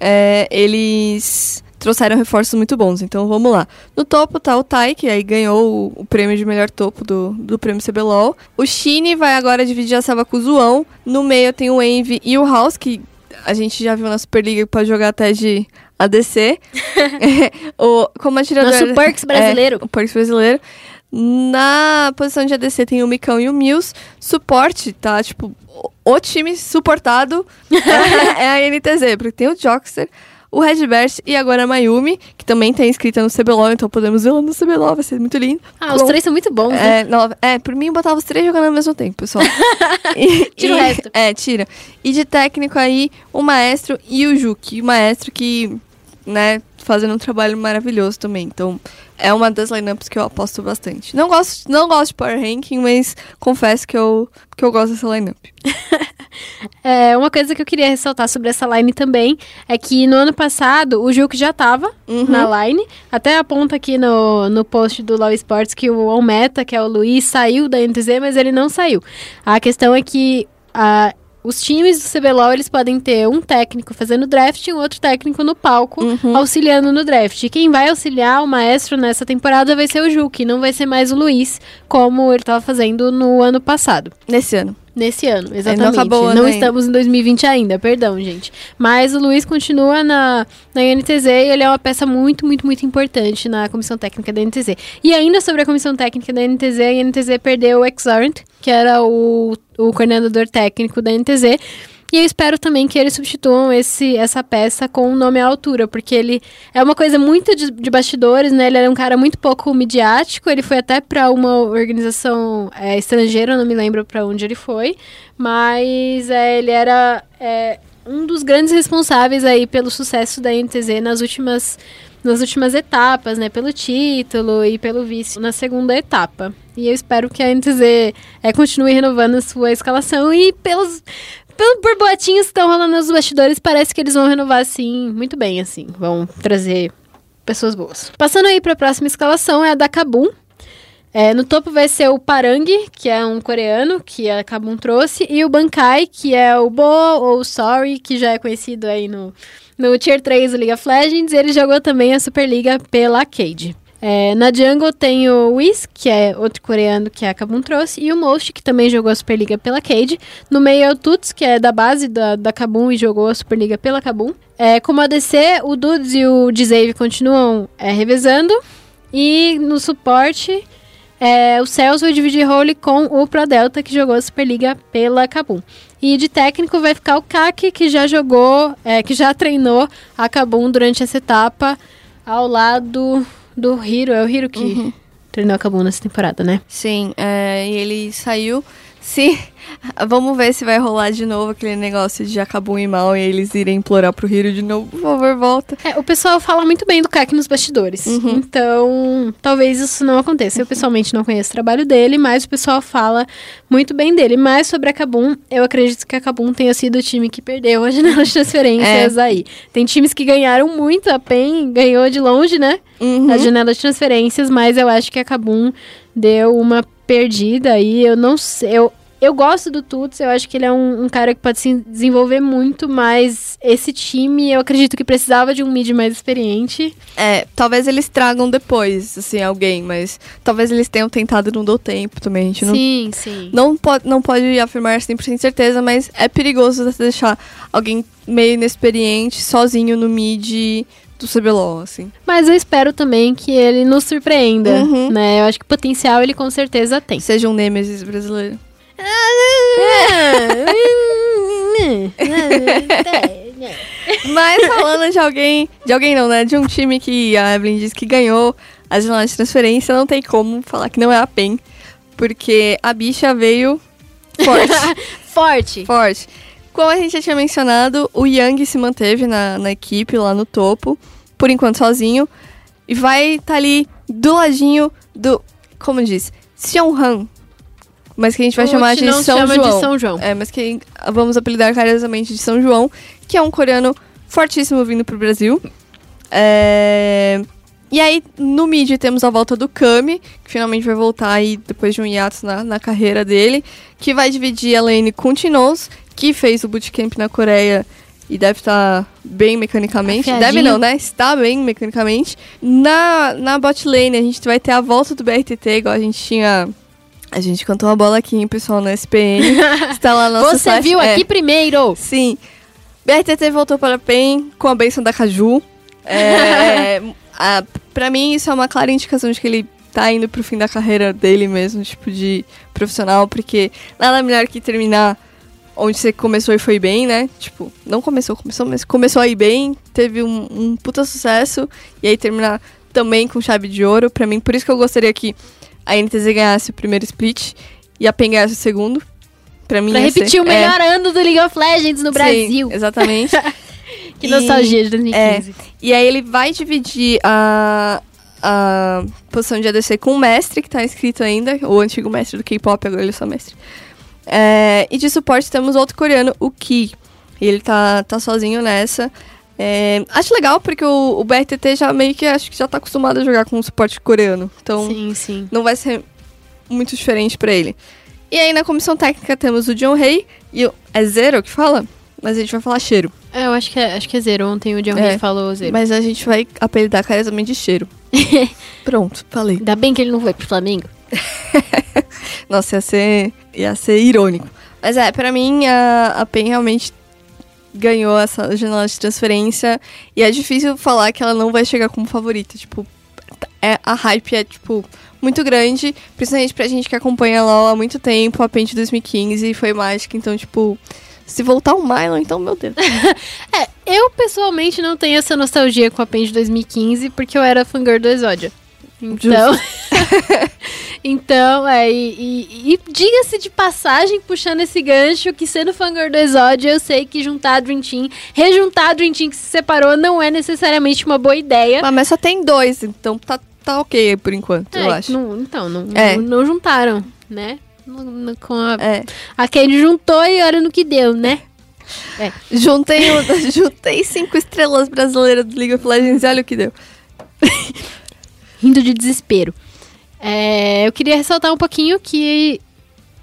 é, eles trouxeram reforços muito bons. Então vamos lá. No topo tá o Tai, que aí ganhou o, o prêmio de melhor topo do, do prêmio CBLOL. O Shine vai agora dividir a selva com o Zoão. No meio tem o Envy e o House, que a gente já viu na Superliga que pode jogar até de ADC. o, como atirador... Nosso Perks brasileiro. É, o Perks brasileiro. Na posição de ADC tem o Micão e o Mills. Suporte, tá? Tipo, o- time suportado é a NTZ, porque tem o Joxer, o Redburst e agora a Mayumi, que também tá inscrita no CBLOL, então podemos vê-la no CBLOL, vai ser muito lindo. Ah, os três são muito bons, né? É, não, é, por mim eu botava os três jogando ao mesmo tempo, pessoal. E- Tira o e- resto. É, tira. E de técnico aí, o Maestro e o Juki. O Maestro que, né, fazendo um trabalho maravilhoso também. Então, é uma das lineups que eu aposto bastante. Não gosto, não gosto de Power Ranking, mas confesso que eu, que eu gosto dessa lineup. É, uma coisa que eu queria ressaltar sobre essa line também é que no ano passado o Juke já tava Uhum. na line. Até aponta aqui no, no post do Law Sports que o Almeta, que é o Luiz, saiu da NTZ, mas ele não saiu. A questão é que a- os times do CBLOL eles podem ter um técnico fazendo draft e um outro técnico no palco Uhum. auxiliando no draft. E quem vai auxiliar o maestro nessa temporada vai ser o Juke, não vai ser mais o Luiz, como ele estava fazendo no ano passado. Nesse ano. Nesse ano, exatamente. acabou o Não, ainda. estamos em 2020 ainda, perdão, gente. Mas o Luiz continua na, na NTZ e ele é uma peça muito, muito, muito importante na comissão técnica da NTZ. E ainda sobre a comissão técnica da NTZ, a NTZ perdeu o Exarnt, que era o, o coordenador técnico da NTZ. E eu espero também que eles substituam esse, essa peça com um nome à altura, porque ele é uma coisa muito de, de bastidores, né? Ele era um cara muito pouco midiático, ele foi até para uma organização é, estrangeira, não me lembro para onde ele foi, mas é, ele era é, um dos grandes responsáveis aí pelo sucesso da NTZ nas últimas nas últimas etapas, né, pelo título e pelo vice na segunda etapa. E eu espero que a NTZ é, continue renovando a sua escalação e pelos pelo, por boatinhos que estão rolando nos bastidores, parece que eles vão renovar, assim, muito bem, assim. Vão trazer pessoas boas. Passando aí para a próxima escalação, é a da Kabum. É, no topo vai ser o Parang, que é um coreano, que a Kabum trouxe, e o Bankai, que é o Bo ou Sorry, que já é conhecido aí no, no Tier 3 do League of Legends. Ele jogou também a Superliga pela Cade. É, na Jungle tem o Whis, que é outro coreano que a Kabum trouxe, e o Most, que também jogou a Superliga pela Cade. No meio é o Tuts, que é da base da, da Kabum e jogou a Superliga pela Kabum. É, como ADC, o Dudes e o Dzave continuam é, revezando. E no suporte, é, o Celso vai dividir role com o Pro Delta, que jogou a Superliga pela Kabum. E de técnico vai ficar o Kaki, que já jogou, é, que já treinou a Kabum durante essa etapa, ao lado do Hiro. É o Hiro que treinou a Kabum nessa temporada, né? Sim, é, e ele saiu. Se. Vamos ver se vai rolar de novo aquele negócio de acabou em mal e eles irem implorar pro Hiro de novo. Por favor, volta. É, o pessoal fala muito bem do Kaki nos bastidores. Então, talvez isso não aconteça. Eu pessoalmente não conheço o trabalho dele, mas o pessoal fala muito bem dele. Mas sobre a Kabum, eu acredito que a Kabum tenha sido o time que perdeu a janela de transferências aí. Tem times que ganharam muito, a PEN ganhou de longe, né? Uhum. A janela de transferências, mas eu acho que a Kabum deu uma perdida aí. Eu não sei. Eu, eu gosto do Tuts, eu acho que ele é um, um, cara que pode se desenvolver muito, mas esse time eu acredito que precisava de um mid mais experiente. É, talvez eles tragam depois, assim, alguém, mas talvez eles tenham tentado e não deu tempo também. A gente não, sim, sim. Não pode, não pode afirmar 100% certeza, mas é perigoso você deixar alguém meio inexperiente sozinho no mid do CBLOL, assim. Mas eu espero também que ele nos surpreenda, uhum. né? Eu acho que potencial ele com certeza tem. Seja um Nemesis brasileiro. Mas falando de alguém, de alguém não, né? De um time que a Evelyn disse que ganhou a janela de transferência, não tem como falar que não é a PEN. Porque a bicha veio forte. forte. Forte. Como a gente já tinha mencionado, o Yang se manteve na, na equipe lá no topo, por enquanto sozinho. E vai estar tá ali do ladinho do. Como diz? Xion Han, mas que a gente vai chamar de São chama João. de São João. É, mas que vamos apelidar carinhosamente de São João, que é um coreano fortíssimo vindo pro Brasil. É... E aí, no mid, temos a volta do Kami, que finalmente vai voltar aí depois de um hiatus na, na carreira dele, que vai dividir a lane com o Tinoz, que fez o bootcamp na Coreia e deve estar tá bem mecanicamente. Afiadinho. Deve não, né? Está bem mecanicamente. Na, na bot lane, a gente vai ter a volta do BRTT, igual a gente tinha a gente cantou a bola aqui, hein, pessoal, no SPN. Está lá no nosso Você site. viu é. aqui primeiro! Sim. BRTT voltou para PEN com a benção da Caju. É, a, pra mim, isso é uma clara indicação de que ele tá indo pro fim da carreira dele mesmo, tipo, de profissional, porque nada melhor que terminar onde você começou e foi bem, né? Tipo, não começou, começou, mas começou aí bem, teve um, um puta sucesso, e aí terminar também com chave de ouro, pra mim, por isso que eu gostaria que a NTZ ganhasse o primeiro split e a PEN ganhasse o segundo. Pra mim Pra repetir ser, o melhor é... ano do League of Legends no Sim, Brasil. exatamente. que e, nostalgia de 2015. É, e aí ele vai dividir a, a posição de ADC com o mestre, que tá inscrito ainda, o antigo mestre do K-pop, agora ele é só mestre. É, e de suporte temos outro coreano, o Ki. Ele tá, tá sozinho nessa. É, acho legal porque o, o, BRTT já meio que acho que já tá acostumado a jogar com suporte coreano. Então sim, sim. não vai ser muito diferente para ele. E aí na comissão técnica temos o John Rey e o. É Zero que fala? Mas a gente vai falar cheiro. É, eu acho que é, acho que é Zero. Ontem o John é, Rey falou Zero. Mas a gente vai apelidar carinhosamente de cheiro. Pronto, falei. Ainda bem que ele não foi pro Flamengo. Nossa, ia ser, ia ser irônico. Mas é, pra mim a, a PEN realmente ganhou essa janela de transferência. E é difícil falar que ela não vai chegar como favorita. Tipo, é, a hype é, tipo, muito grande. Principalmente pra gente que acompanha LOL há muito tempo. A Paint 2015 foi mágica. Então, tipo, se voltar o Mylon, então, meu Deus. é, eu pessoalmente não tenho essa nostalgia com a Paint 2015, porque eu era fangirl do Exódia. Então. então, é, e, e, e diga-se de passagem, puxando esse gancho, que sendo fangirl do Exódio, eu sei que juntar a Dream Team, rejuntar a Dream Team que se separou não é necessariamente uma boa ideia. Ah, mas só tem dois, então tá, tá ok por enquanto, é, eu acho. Não, então, não, é. não, não, juntaram, né? com a, é. a Candy juntou e olha no que deu, né? É. Juntei, juntei cinco estrelas brasileiras do League of Legends e olha o que deu. rindo de desespero. É, eu queria ressaltar um pouquinho que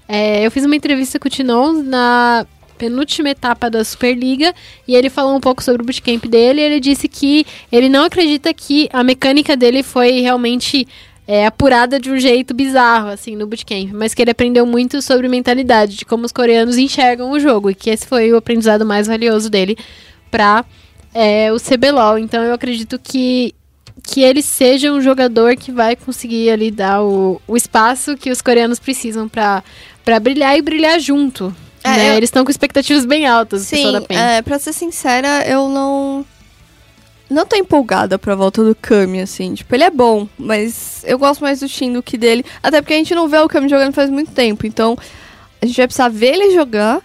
é, eu fiz uma entrevista com o Tinon na penúltima etapa da Superliga e ele falou um pouco sobre o bootcamp dele. ele disse que ele não acredita que a mecânica dele foi realmente é, apurada de um jeito bizarro, assim, no bootcamp, mas que ele aprendeu muito sobre mentalidade, de como os coreanos enxergam o jogo, e que esse foi o aprendizado mais valioso dele para é, o CBLOL. Então eu acredito que que ele seja um jogador que vai conseguir ali dar o, o espaço que os coreanos precisam para brilhar e brilhar junto. É, né? eu... Eles estão com expectativas bem altas, Sim, pessoal da PEN. É, pra ser sincera, eu não. Não tô empolgada pra volta do Kami, assim. Tipo, ele é bom, mas eu gosto mais do Shin do que dele. Até porque a gente não vê o Kami jogando faz muito tempo. Então, a gente vai precisar ver ele jogar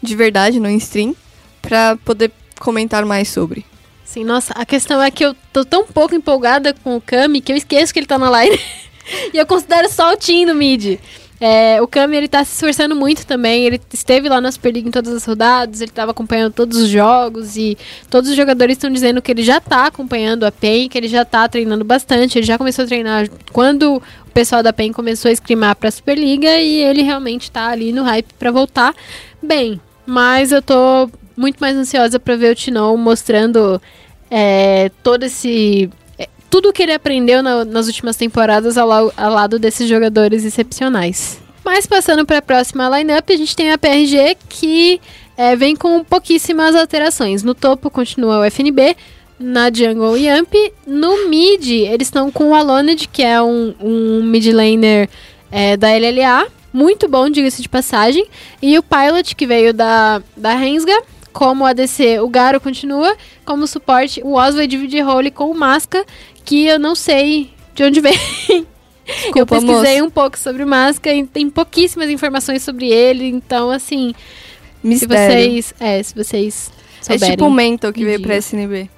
de verdade, no stream, pra poder comentar mais sobre. Sim, nossa, a questão é que eu tô tão pouco empolgada com o Kami que eu esqueço que ele tá na line. e eu considero só o Tim no mid. É, o Kami, ele tá se esforçando muito também. Ele esteve lá na Superliga em todas as rodadas, ele tava acompanhando todos os jogos e todos os jogadores estão dizendo que ele já tá acompanhando a PEN, que ele já tá treinando bastante. Ele já começou a treinar quando o pessoal da PEN começou a escrimar pra Superliga e ele realmente tá ali no hype para voltar bem. Mas eu tô muito mais ansiosa para ver o Tinão mostrando é, todo esse tudo que ele aprendeu na, nas últimas temporadas ao, ao, lado desses jogadores excepcionais. Mas passando para a próxima lineup, a gente tem a PRG que é, vem com pouquíssimas alterações. No topo continua o FNB, na jungle Yamp. No mid, eles estão com o Aloned, que é um, um mid laner é, da LLA. Muito bom, diga-se de passagem. E o Pilot, que veio da, da Rensga. Como ADC, o Garo continua. Como suporte, o Oz vai dividir role com o Masca, que eu não sei de onde vem. Desculpa, eu pesquisei moço. um pouco sobre o Masca e tem pouquíssimas informações sobre ele, então assim, Mistério. se vocês, é, se vocês É souberem. tipo o Mental que veio pra SNB.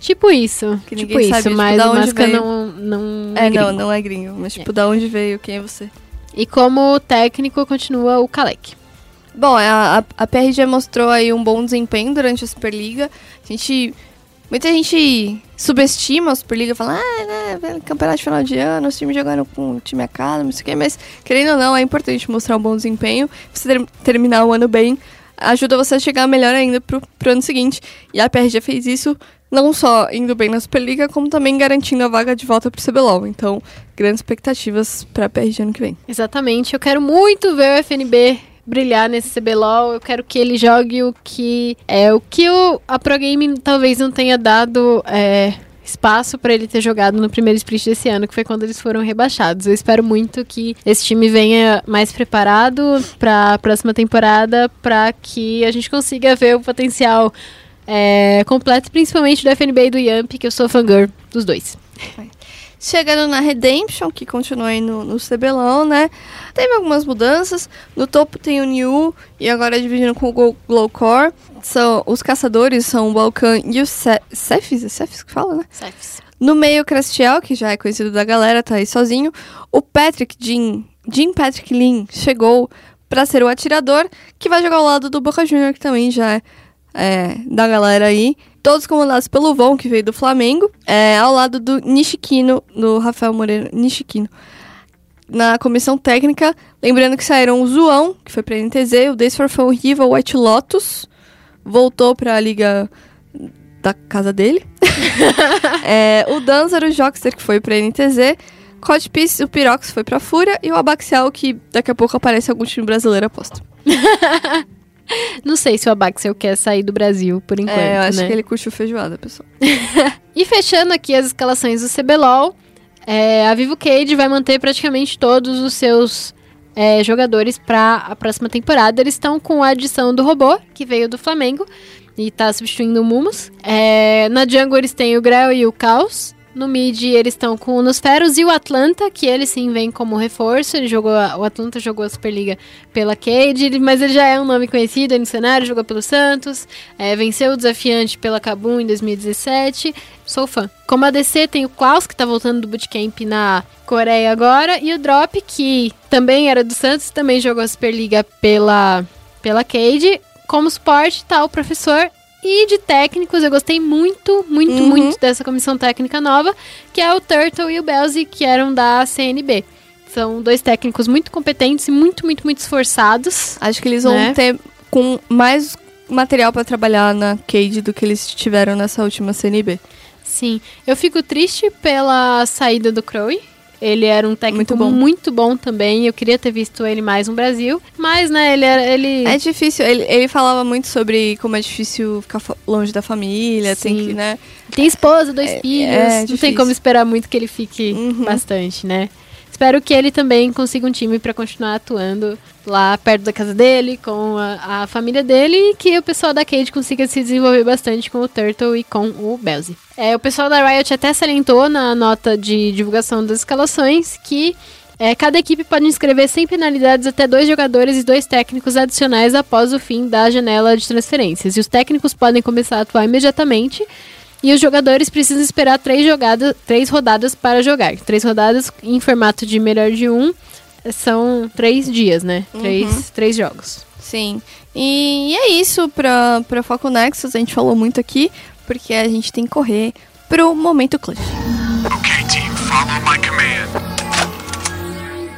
Tipo isso, Que tipo isso, sabe, tipo, mas da o Masca veio. não não É, gringo. não, não é gringo. Mas, tipo, da onde veio, quem é você? E como técnico continua o Kalec. Bom, a, a, a PRG mostrou aí um bom desempenho durante a Superliga. A gente. Muita gente subestima a Superliga, fala, ah, né, campeonato de final de ano, os times jogando com o time a cada, não sei o quê, mas querendo ou não, é importante mostrar um bom desempenho. Você ter- terminar o ano bem ajuda você a chegar melhor ainda pro, pro ano seguinte. E a PRG fez isso não só indo bem na Superliga, como também garantindo a vaga de volta pro CBLOL. Então, grandes expectativas pra PRG ano que vem. Exatamente, eu quero muito ver o FNB brilhar nesse CBLOL, eu quero que ele jogue o que é o que o, a Pro Game talvez não tenha dado é, espaço pra ele ter jogado no primeiro split desse ano, que foi quando eles foram rebaixados. Eu espero muito que esse time venha mais preparado pra próxima temporada, pra que a gente consiga ver o potencial é, completo, principalmente do FNB e do Yamp, que eu sou fangirl dos dois. Chegando na Redemption, que continua aí no, no CBLOL, né? Teve algumas mudanças. No topo tem o New e agora dividindo com o Glowcore. São, os caçadores são o Balkan e o Ce- Cephis. É Cephis que fala, né? No meio, o Crastiel, que já é conhecido da galera, tá aí sozinho. O Patrick Jean, Jean Patrick Lin, chegou pra ser o atirador, que vai jogar ao lado do Boca Junior, que também já é, é, da galera aí. Todos comandados pelo Von, que veio do Flamengo, é, ao lado do Nishikino, do Rafael Moreira Nishikino. Na comissão técnica, lembrando que saíram o Zuão, que foi pra NTZ, o Days for Fun Rival, o White Lotus, voltou pra liga da casa dele. É, o Danzar, o Jockster, que foi pra NTZ. Codpiece, o Pirox foi pra Fúria. E o Abaxial, que daqui a pouco aparece algum time brasileiro, aposto. Não sei se o Abaxel quer sair do Brasil por enquanto, é, eu acho né? que ele curtiu feijoada, pessoal. E fechando aqui as escalações do CBLOL, é, a Vivo Cage vai manter praticamente todos os seus é, jogadores para a próxima temporada. Eles estão com a adição do robô, que veio do Flamengo e tá substituindo o Mumus. É, na jungle eles têm o Grell e o Caos. No mid eles estão com o Nosferos e o Atlanta, que ele sim vem como reforço. Ele jogou, a- o Atlanta jogou a Superliga pela Cade, mas ele já é um nome conhecido no cenário, jogou pelo Santos, é, venceu o desafiante pela Kabum em 2017. Sou fã. Como ADC tem o Klaus, que tá voltando do bootcamp na Coreia agora, e o Drop, que também era do Santos, também jogou a Superliga pela, pela Cade. Como suporte tá o professor. E de técnicos, eu gostei muito, muito, Uhum. muito dessa comissão técnica nova, que é o Turtle e o Belzy, que eram da CNB. São dois técnicos muito competentes e muito, muito, muito esforçados. Acho que eles vão Né? ter com mais material pra trabalhar na Cade do que eles tiveram nessa última CNB. Sim, eu fico triste pela saída do Crowe. Ele era um técnico Muito muito bom. bom, também. Eu queria ter visto ele mais no Brasil. Mas, né, ele era. Ele... É difícil, ele, ele falava muito sobre como é difícil ficar longe da família, tem Sim. que, né? Tem esposa, dois É- filhos. é não tem como esperar muito que ele fique Uhum. bastante, né? Espero que ele também consiga um time pra continuar atuando lá perto da casa dele, com a, a família dele, e que o pessoal da Cade consiga se desenvolver bastante com o Turtle e com o Belzy. É, o pessoal da Riot até salientou na nota de divulgação das escalações que é, cada equipe pode inscrever sem penalidades até dois jogadores e dois técnicos adicionais após o fim da janela de transferências. E os técnicos podem começar a atuar imediatamente. E os jogadores precisam esperar três, jogadas, três rodadas para jogar. Três rodadas em formato de melhor de um. são três dias, né? Três, três jogos. Sim. E, é isso pra, pra Foco Nexus. A gente falou muito aqui, porque a gente tem que correr pro momento clutch. Okay, team, follow my command.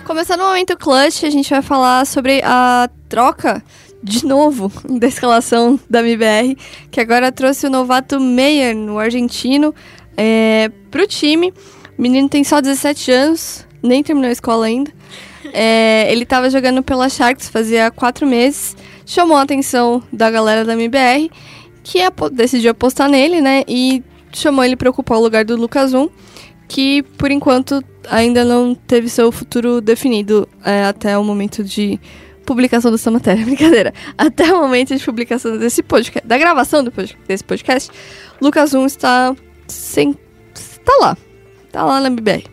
Começando o momento clutch, a gente vai falar sobre a troca, de novo, da escalação da MBR, que agora trouxe o novato Meyer, o argentino, é, pro time. O menino tem só 17 anos, nem terminou a escola ainda. É, ele tava jogando pela Sharks fazia quatro meses, chamou a atenção da galera da MBR, que apo- decidiu apostar nele, né? E chamou ele para ocupar o lugar do Lucas 1, que por enquanto ainda não teve seu futuro definido é, até o momento de publicação dessa matéria. Brincadeira. Até o momento de publicação desse podcast, da gravação do desse podcast, Lucas 1 está sem. está lá. Tá lá na MBR.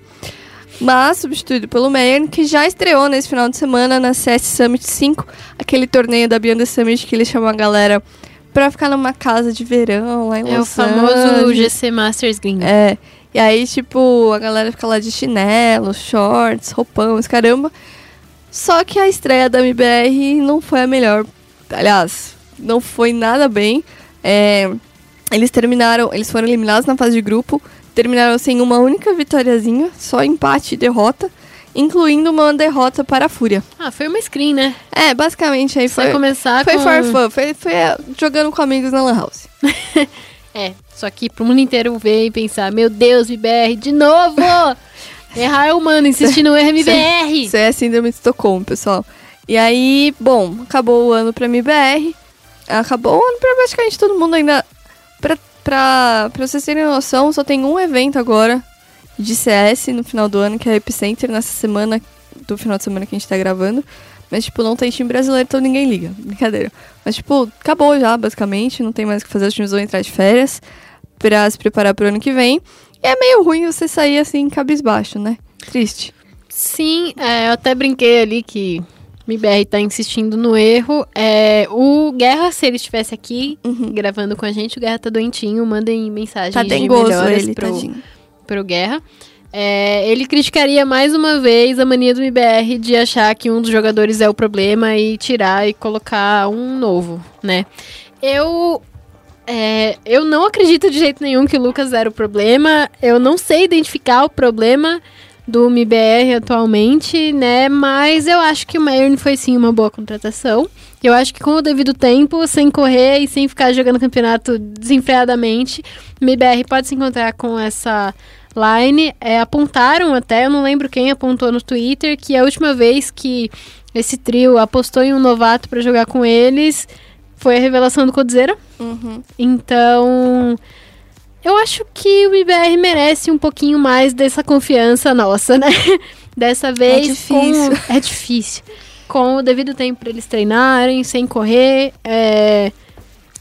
Mas substituído pelo Meyer, que já estreou nesse final de semana na CS Summit 5, aquele torneio da Beyond the Summit que ele chamou a galera pra ficar numa casa de verão lá em É o Los famoso Angeles. GC Masters gringo. É. E aí, tipo, a galera fica lá de chinelo, shorts, roupão, esse caramba. Só que a estreia da MBR não foi a melhor. Aliás, não foi nada bem. É, eles terminaram, eles foram eliminados na fase de grupo, terminaram sem uma única vitóriazinha, só empate e derrota, incluindo uma derrota para a Fúria. Ah, foi uma screen, né? É, basicamente aí Foi foi. começar Foi com... for fun, foi, foi é, jogando com amigos na Lan House. É, só que pro mundo inteiro ver e pensar, meu Deus, MBR, de novo! Errar é humano, insistir no é MBR! Isso é síndrome de Estocolmo, pessoal. E aí, bom, acabou o ano pra MBR. Acabou o ano pra praticamente todo mundo ainda. Pra, pra, pra vocês terem noção, só tem um evento agora de CS no final do ano, que é a Epicenter, nessa semana, do final de semana que a gente tá gravando. Mas, tipo, não tem time brasileiro, então ninguém liga. Brincadeira. Mas, tipo, acabou já, basicamente. Não tem mais o que fazer. Os times vão entrar de férias pra se preparar pro ano que vem. E é meio ruim você sair assim, cabisbaixo, né? Triste. Sim, é, eu até brinquei ali que o MBR tá insistindo no erro. É, o Guerra, se ele estivesse aqui gravando com a gente, o Guerra tá doentinho, mandem mensagens Tá de melhoras ele, pro, tadinho. pro Guerra. É, ele criticaria mais uma vez a mania do MBR de achar que um dos jogadores é o problema e tirar e colocar um novo, né? Eu é, eu não acredito de jeito nenhum que o Lucas era o problema. Eu não sei identificar o problema do MBR atualmente, né? Mas eu acho que o Mayern foi sim uma boa contratação. Eu acho que com o devido tempo, sem correr e sem ficar jogando campeonato desenfreadamente, o MBR pode se encontrar com essa line. É, apontaram até, eu não lembro quem apontou no Twitter, que a última vez que esse trio apostou em um novato para jogar com eles foi a revelação do Codzeira. Uhum. Então, eu acho que o IBR merece um pouquinho mais dessa confiança nossa, né? Dessa vez. difícil. Com, é difícil. Com o devido tempo para eles treinarem, sem correr. É,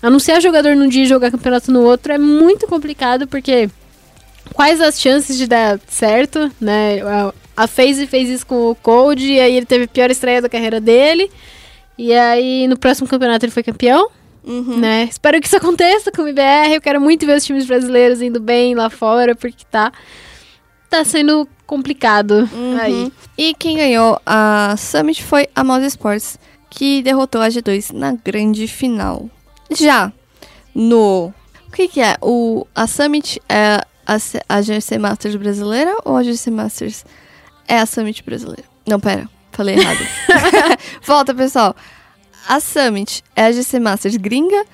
anunciar jogador num dia e jogar campeonato no outro é muito complicado, porque quais as chances de dar certo, né? A, a FaZe fez isso com o Cold, e aí ele teve a pior estreia da carreira dele. E aí, no próximo campeonato, ele foi campeão Uhum. né? Espero que isso aconteça com o IBR. Eu quero muito ver os times brasileiros indo bem lá fora, porque tá, tá sendo complicado Uhum. aí. E quem ganhou a Summit foi a Mouse Sports, que derrotou a G2 na grande final. Já no. O que, que é? O, a Summit é a, a GC Masters brasileira ou a GC Masters é a Summit brasileira? Não, pera, falei errado. Volta, pessoal. A Summit é a GC Masters gringa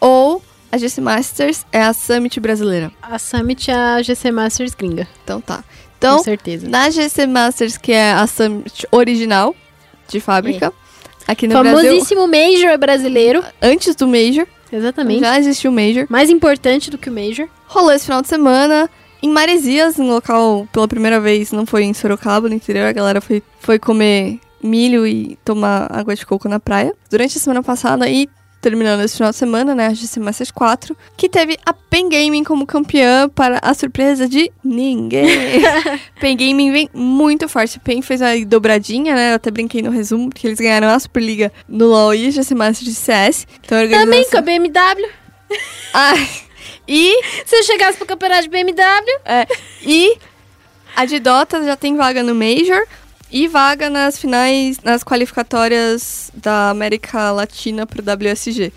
ou a GC Masters é a Summit brasileira? A Summit é a GC Masters gringa, Então tá. Então, com certeza. na GC Masters, que é a Summit original de fábrica, aqui no Brasil, Famosíssimo Major brasileiro. antes do Major, Exatamente. já existiu o Major. Mais importante do que o Major. Rolou esse final de semana em Maresias, um local pela primeira vez, não foi em Sorocaba, no interior, a galera foi, foi comer milho e tomar água de coco na praia. Durante a semana passada e terminando esse final de semana, né, a GC Masters 4, que teve a Pen Gaming como campeã para a surpresa de ninguém. Pen Gaming vem muito forte. Pen fez a dobradinha, né, eu até brinquei no resumo, porque eles ganharam a Superliga no LoL e a GC Masters de CS. Então, a Também organização... com a BMW. Ai, e Se eu chegasse pro campeonato de BMW. É, e a de Dota já tem vaga no Major. e vaga nas finais, nas qualificatórias da América Latina para o WSG.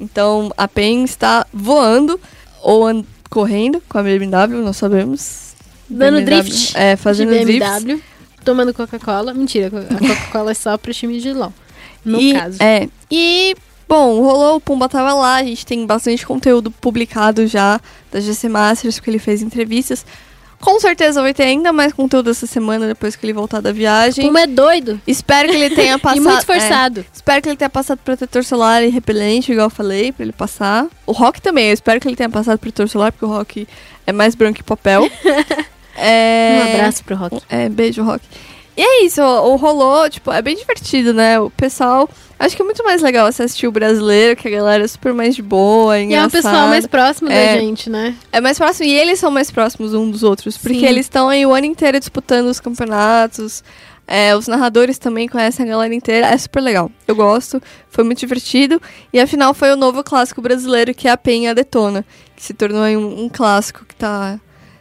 Então a PEN está voando ou correndo com a BMW, não sabemos. Dando BMW, drift É, fazendo. BMW, tomando Coca-Cola. Mentira, a Coca-Cola é só pro time de LOL. No e, caso. É. E, bom, rolou, o Pumba tava lá, a gente tem bastante conteúdo publicado já da GC Masters, porque ele fez entrevistas. Com certeza vai ter ainda mais conteúdo essa semana depois que ele voltar da viagem. Puma é doido Espero que ele tenha passado. e muito é, esforçado. espero que ele tenha passado protetor solar e repelente, igual eu falei, pra ele passar. O Rock também, eu espero que ele tenha passado protetor solar, porque o Rock é mais branco que papel. É... Um abraço pro Rock. É, beijo, Rock. E é isso, o, o rolou, tipo, é bem divertido, né? O pessoal. Acho que é muito mais legal você assistir o brasileiro, que a galera é super mais de boa, E é um pessoal mais próximo É. da gente, né? É mais próximo, e eles são mais próximos um dos outros, porque Sim. eles estão aí o ano inteiro disputando os campeonatos. É, os narradores também conhecem a galera inteira, é super legal. Eu gosto, foi muito divertido. E afinal foi o novo clássico brasileiro, que é a Penha Detona, que se tornou um, um clássico que tá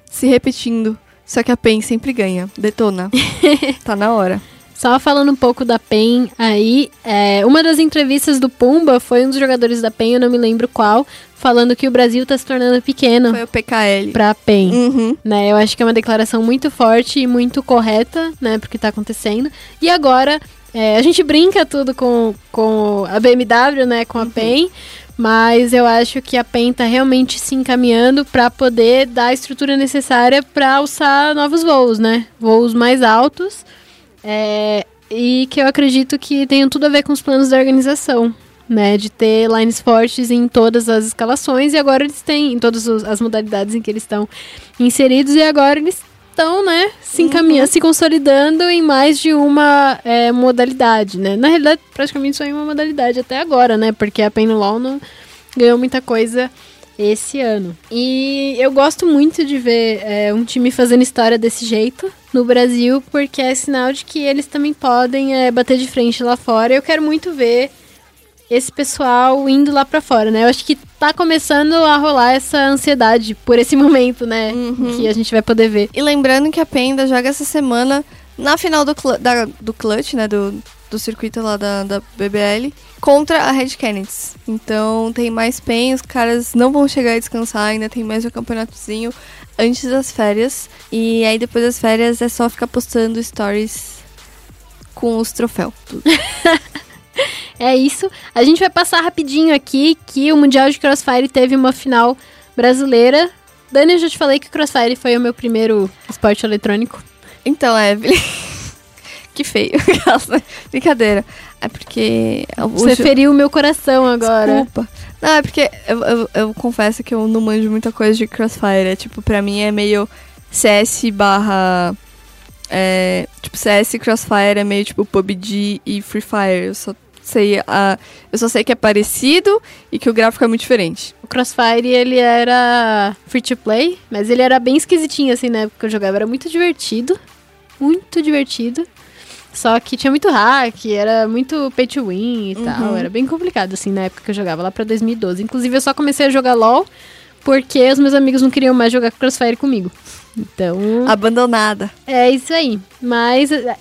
se repetindo. Só que a PEN sempre ganha. Detona. tá na hora. Só falando um pouco da PEN aí, é, uma das entrevistas do Pumba foi um dos jogadores da PEN, eu não me lembro qual, falando que o Brasil tá se tornando pequeno Foi o PKL. pra PEN. Uhum. Né, eu acho que é uma declaração muito forte e muito correta, né, porque tá acontecendo. E agora, é, a gente brinca tudo com, com a BMW, né, com a PEN, mas eu acho que a PEN tá realmente se encaminhando para poder dar a estrutura necessária para alçar novos voos, né, voos mais altos, é, e que eu acredito que tenham tudo a ver com os planos da organização. Né, de ter lines fortes em todas as escalações e agora eles têm em todas as modalidades em que eles estão inseridos e agora eles estão, né, se encaminhando, se consolidando em mais de uma é, modalidade, né? Na realidade, praticamente só em uma modalidade até agora, né? Porque a Pain Law não ganhou muita coisa esse ano. E eu gosto muito de ver é, um time fazendo história desse jeito no Brasil, porque é sinal de que eles também podem é, bater de frente lá fora. Eu quero muito ver esse pessoal indo lá pra fora, né? Eu acho que tá começando a rolar essa ansiedade por esse momento, né? Que a gente vai poder ver. E lembrando que a PEN ainda joga essa semana na final do, clu- da- do clutch, né? Do, do circuito lá da, da BBL, contra a Red Kennedy. Então tem mais PEN, os caras não vão chegar a descansar, ainda tem mais um campeonatozinho antes das férias. E aí depois das férias é só ficar postando stories com os troféus. É isso. A gente vai passar rapidinho aqui que o Mundial de Crossfire teve uma final brasileira. Dani, eu já te falei que Crossfire foi o meu primeiro esporte eletrônico. Então, Evelyn. que feio. Brincadeira. É porque. Você feriu o meu coração agora. Desculpa. Não, é porque eu, eu, eu confesso que eu não manjo muita coisa de Crossfire. É, tipo, pra mim é meio CS barra. É, tipo, CS e Crossfire é meio tipo PUBG e Free Fire. Eu só sei a, eu só sei que é parecido e que o gráfico é muito diferente. O Crossfire, ele era free to play, mas ele era bem esquisitinho, assim, na época que eu jogava. Era muito divertido. Muito divertido. Só que tinha muito hack, era muito pay to win e tal. Era bem complicado, assim, na época que eu jogava, lá pra 2012. Inclusive, eu só comecei a jogar LOL porque os meus amigos não queriam mais jogar Crossfire comigo. Então, Abandonada. é isso aí. Mas é,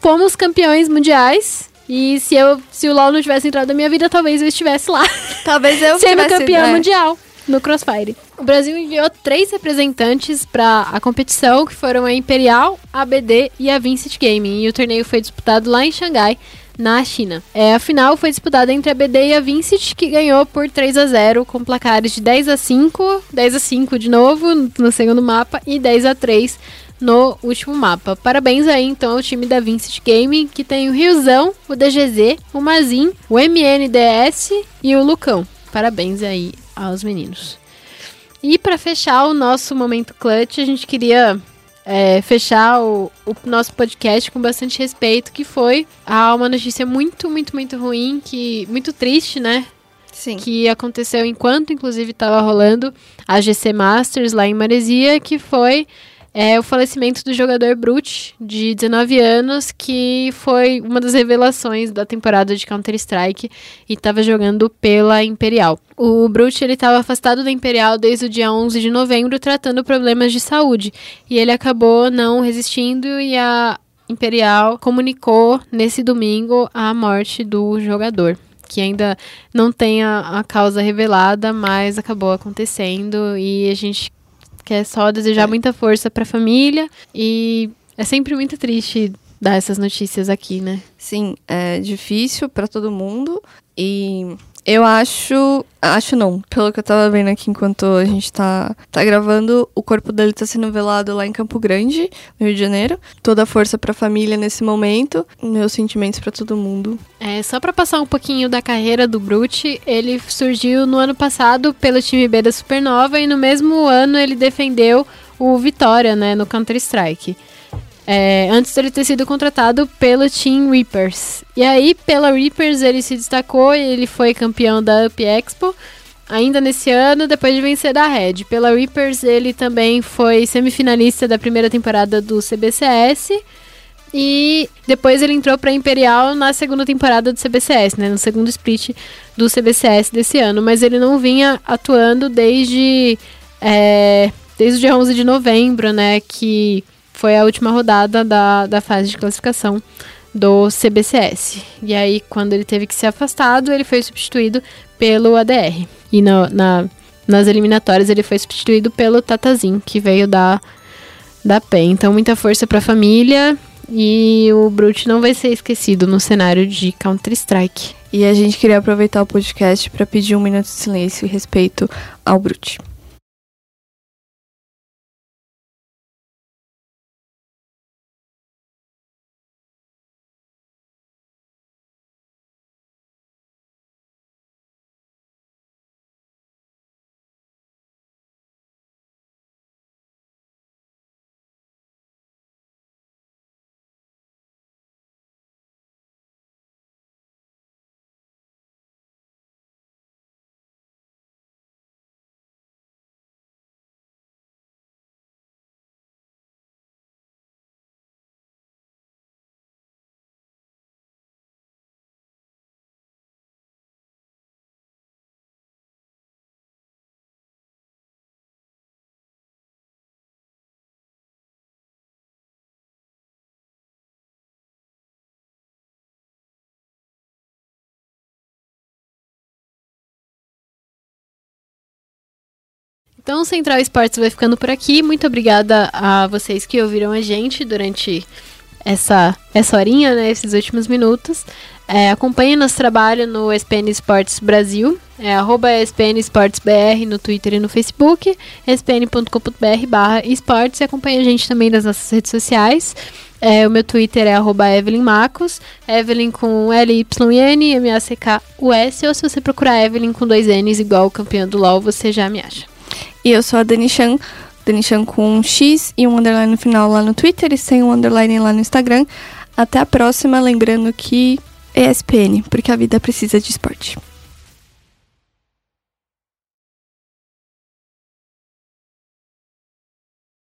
fomos campeões mundiais. E se, eu, se o LoL não tivesse entrado na minha vida, talvez eu estivesse lá. Talvez eu sendo tivesse- campeã é. mundial no Crossfire. O Brasil enviou três representantes para a competição, que foram a Imperial, a BD e a Vincent Gaming. E o torneio foi disputado lá em Xangai, na China. É, a final foi disputada entre a BD e a Vincent, que ganhou por 3 a 0 com placares de 10 a 5, 10 a 5 de novo no segundo mapa e 10 a 3 no último mapa. Parabéns aí então ao time da Vincent Gaming, que tem o Riozão, o DGZ, o Mazin, o MNDS e o Lucão. Parabéns aí aos meninos. E para fechar o nosso momento clutch, a gente queria é, fechar o, o nosso podcast com bastante respeito, que foi a uma notícia muito, muito, muito ruim, que muito triste, né? Sim. que aconteceu enquanto, inclusive, estava rolando a GC Masters lá em Maresia, que foi é, o falecimento do jogador Brute, de 19 anos, que foi uma das revelações da temporada de Counter-Strike e estava jogando pela Imperial. O Brute estava afastado da Imperial desde o dia 11 de novembro, tratando problemas de saúde, e ele acabou não resistindo e a Imperial comunicou nesse domingo a morte do jogador. Que ainda não tem a, a causa revelada, mas acabou acontecendo e a gente quer só desejar muita força para a família. E é sempre muito triste dar essas notícias aqui, né? Sim, é difícil para todo mundo. E eu acho. Acho não. Pelo que eu tava vendo aqui enquanto a gente tá, tá gravando, o corpo dele tá sendo velado lá em Campo Grande, no Rio de Janeiro. Toda a força pra família nesse momento. Meus sentimentos para todo mundo. É, só para passar um pouquinho da carreira do Brute, ele surgiu no ano passado pelo time B da Supernova e no mesmo ano ele defendeu o Vitória, né, no Counter-Strike. É, antes dele ter sido contratado pelo Team Reapers. E aí, pela Reapers, ele se destacou e ele foi campeão da Up Expo. Ainda nesse ano, depois de vencer da Red. Pela Reapers, ele também foi semifinalista da primeira temporada do CBCS. E depois ele entrou para Imperial na segunda temporada do CBCS, né, no segundo split do CBCS desse ano. Mas ele não vinha atuando desde, é, desde o dia 11 de novembro, né, que foi a última rodada da, da fase de classificação do CBCS. E aí, quando ele teve que ser afastado, ele foi substituído pelo ADR. E no, na, nas eliminatórias ele foi substituído pelo Tatazin, que veio da, da PEN. Então, muita força para a família. E o Brute não vai ser esquecido no cenário de Counter-Strike. E a gente queria aproveitar o podcast para pedir um minuto de silêncio e respeito ao Brute. Então, Central Esportes vai ficando por aqui. Muito obrigada a vocês que ouviram a gente durante essa, essa horinha, né, esses últimos minutos. É, acompanhe nosso trabalho no SPN Esportes Brasil, é arroba SPN Esportes BR no Twitter e no Facebook, spn.com.br barra esportes e acompanhe a gente também nas nossas redes sociais. É, o meu Twitter é arroba Evelyn Macos, Evelyn com L-Y-N, M-A-C-K-U-S, ou se você procurar Evelyn com dois N's igual o campeão do LoL, você já me acha. E eu sou a Dani Chan, Dani Chan com um X e um underline no final lá no Twitter e sem um underline lá no Instagram. Até a próxima, lembrando que é ESPN, porque a vida precisa de esporte.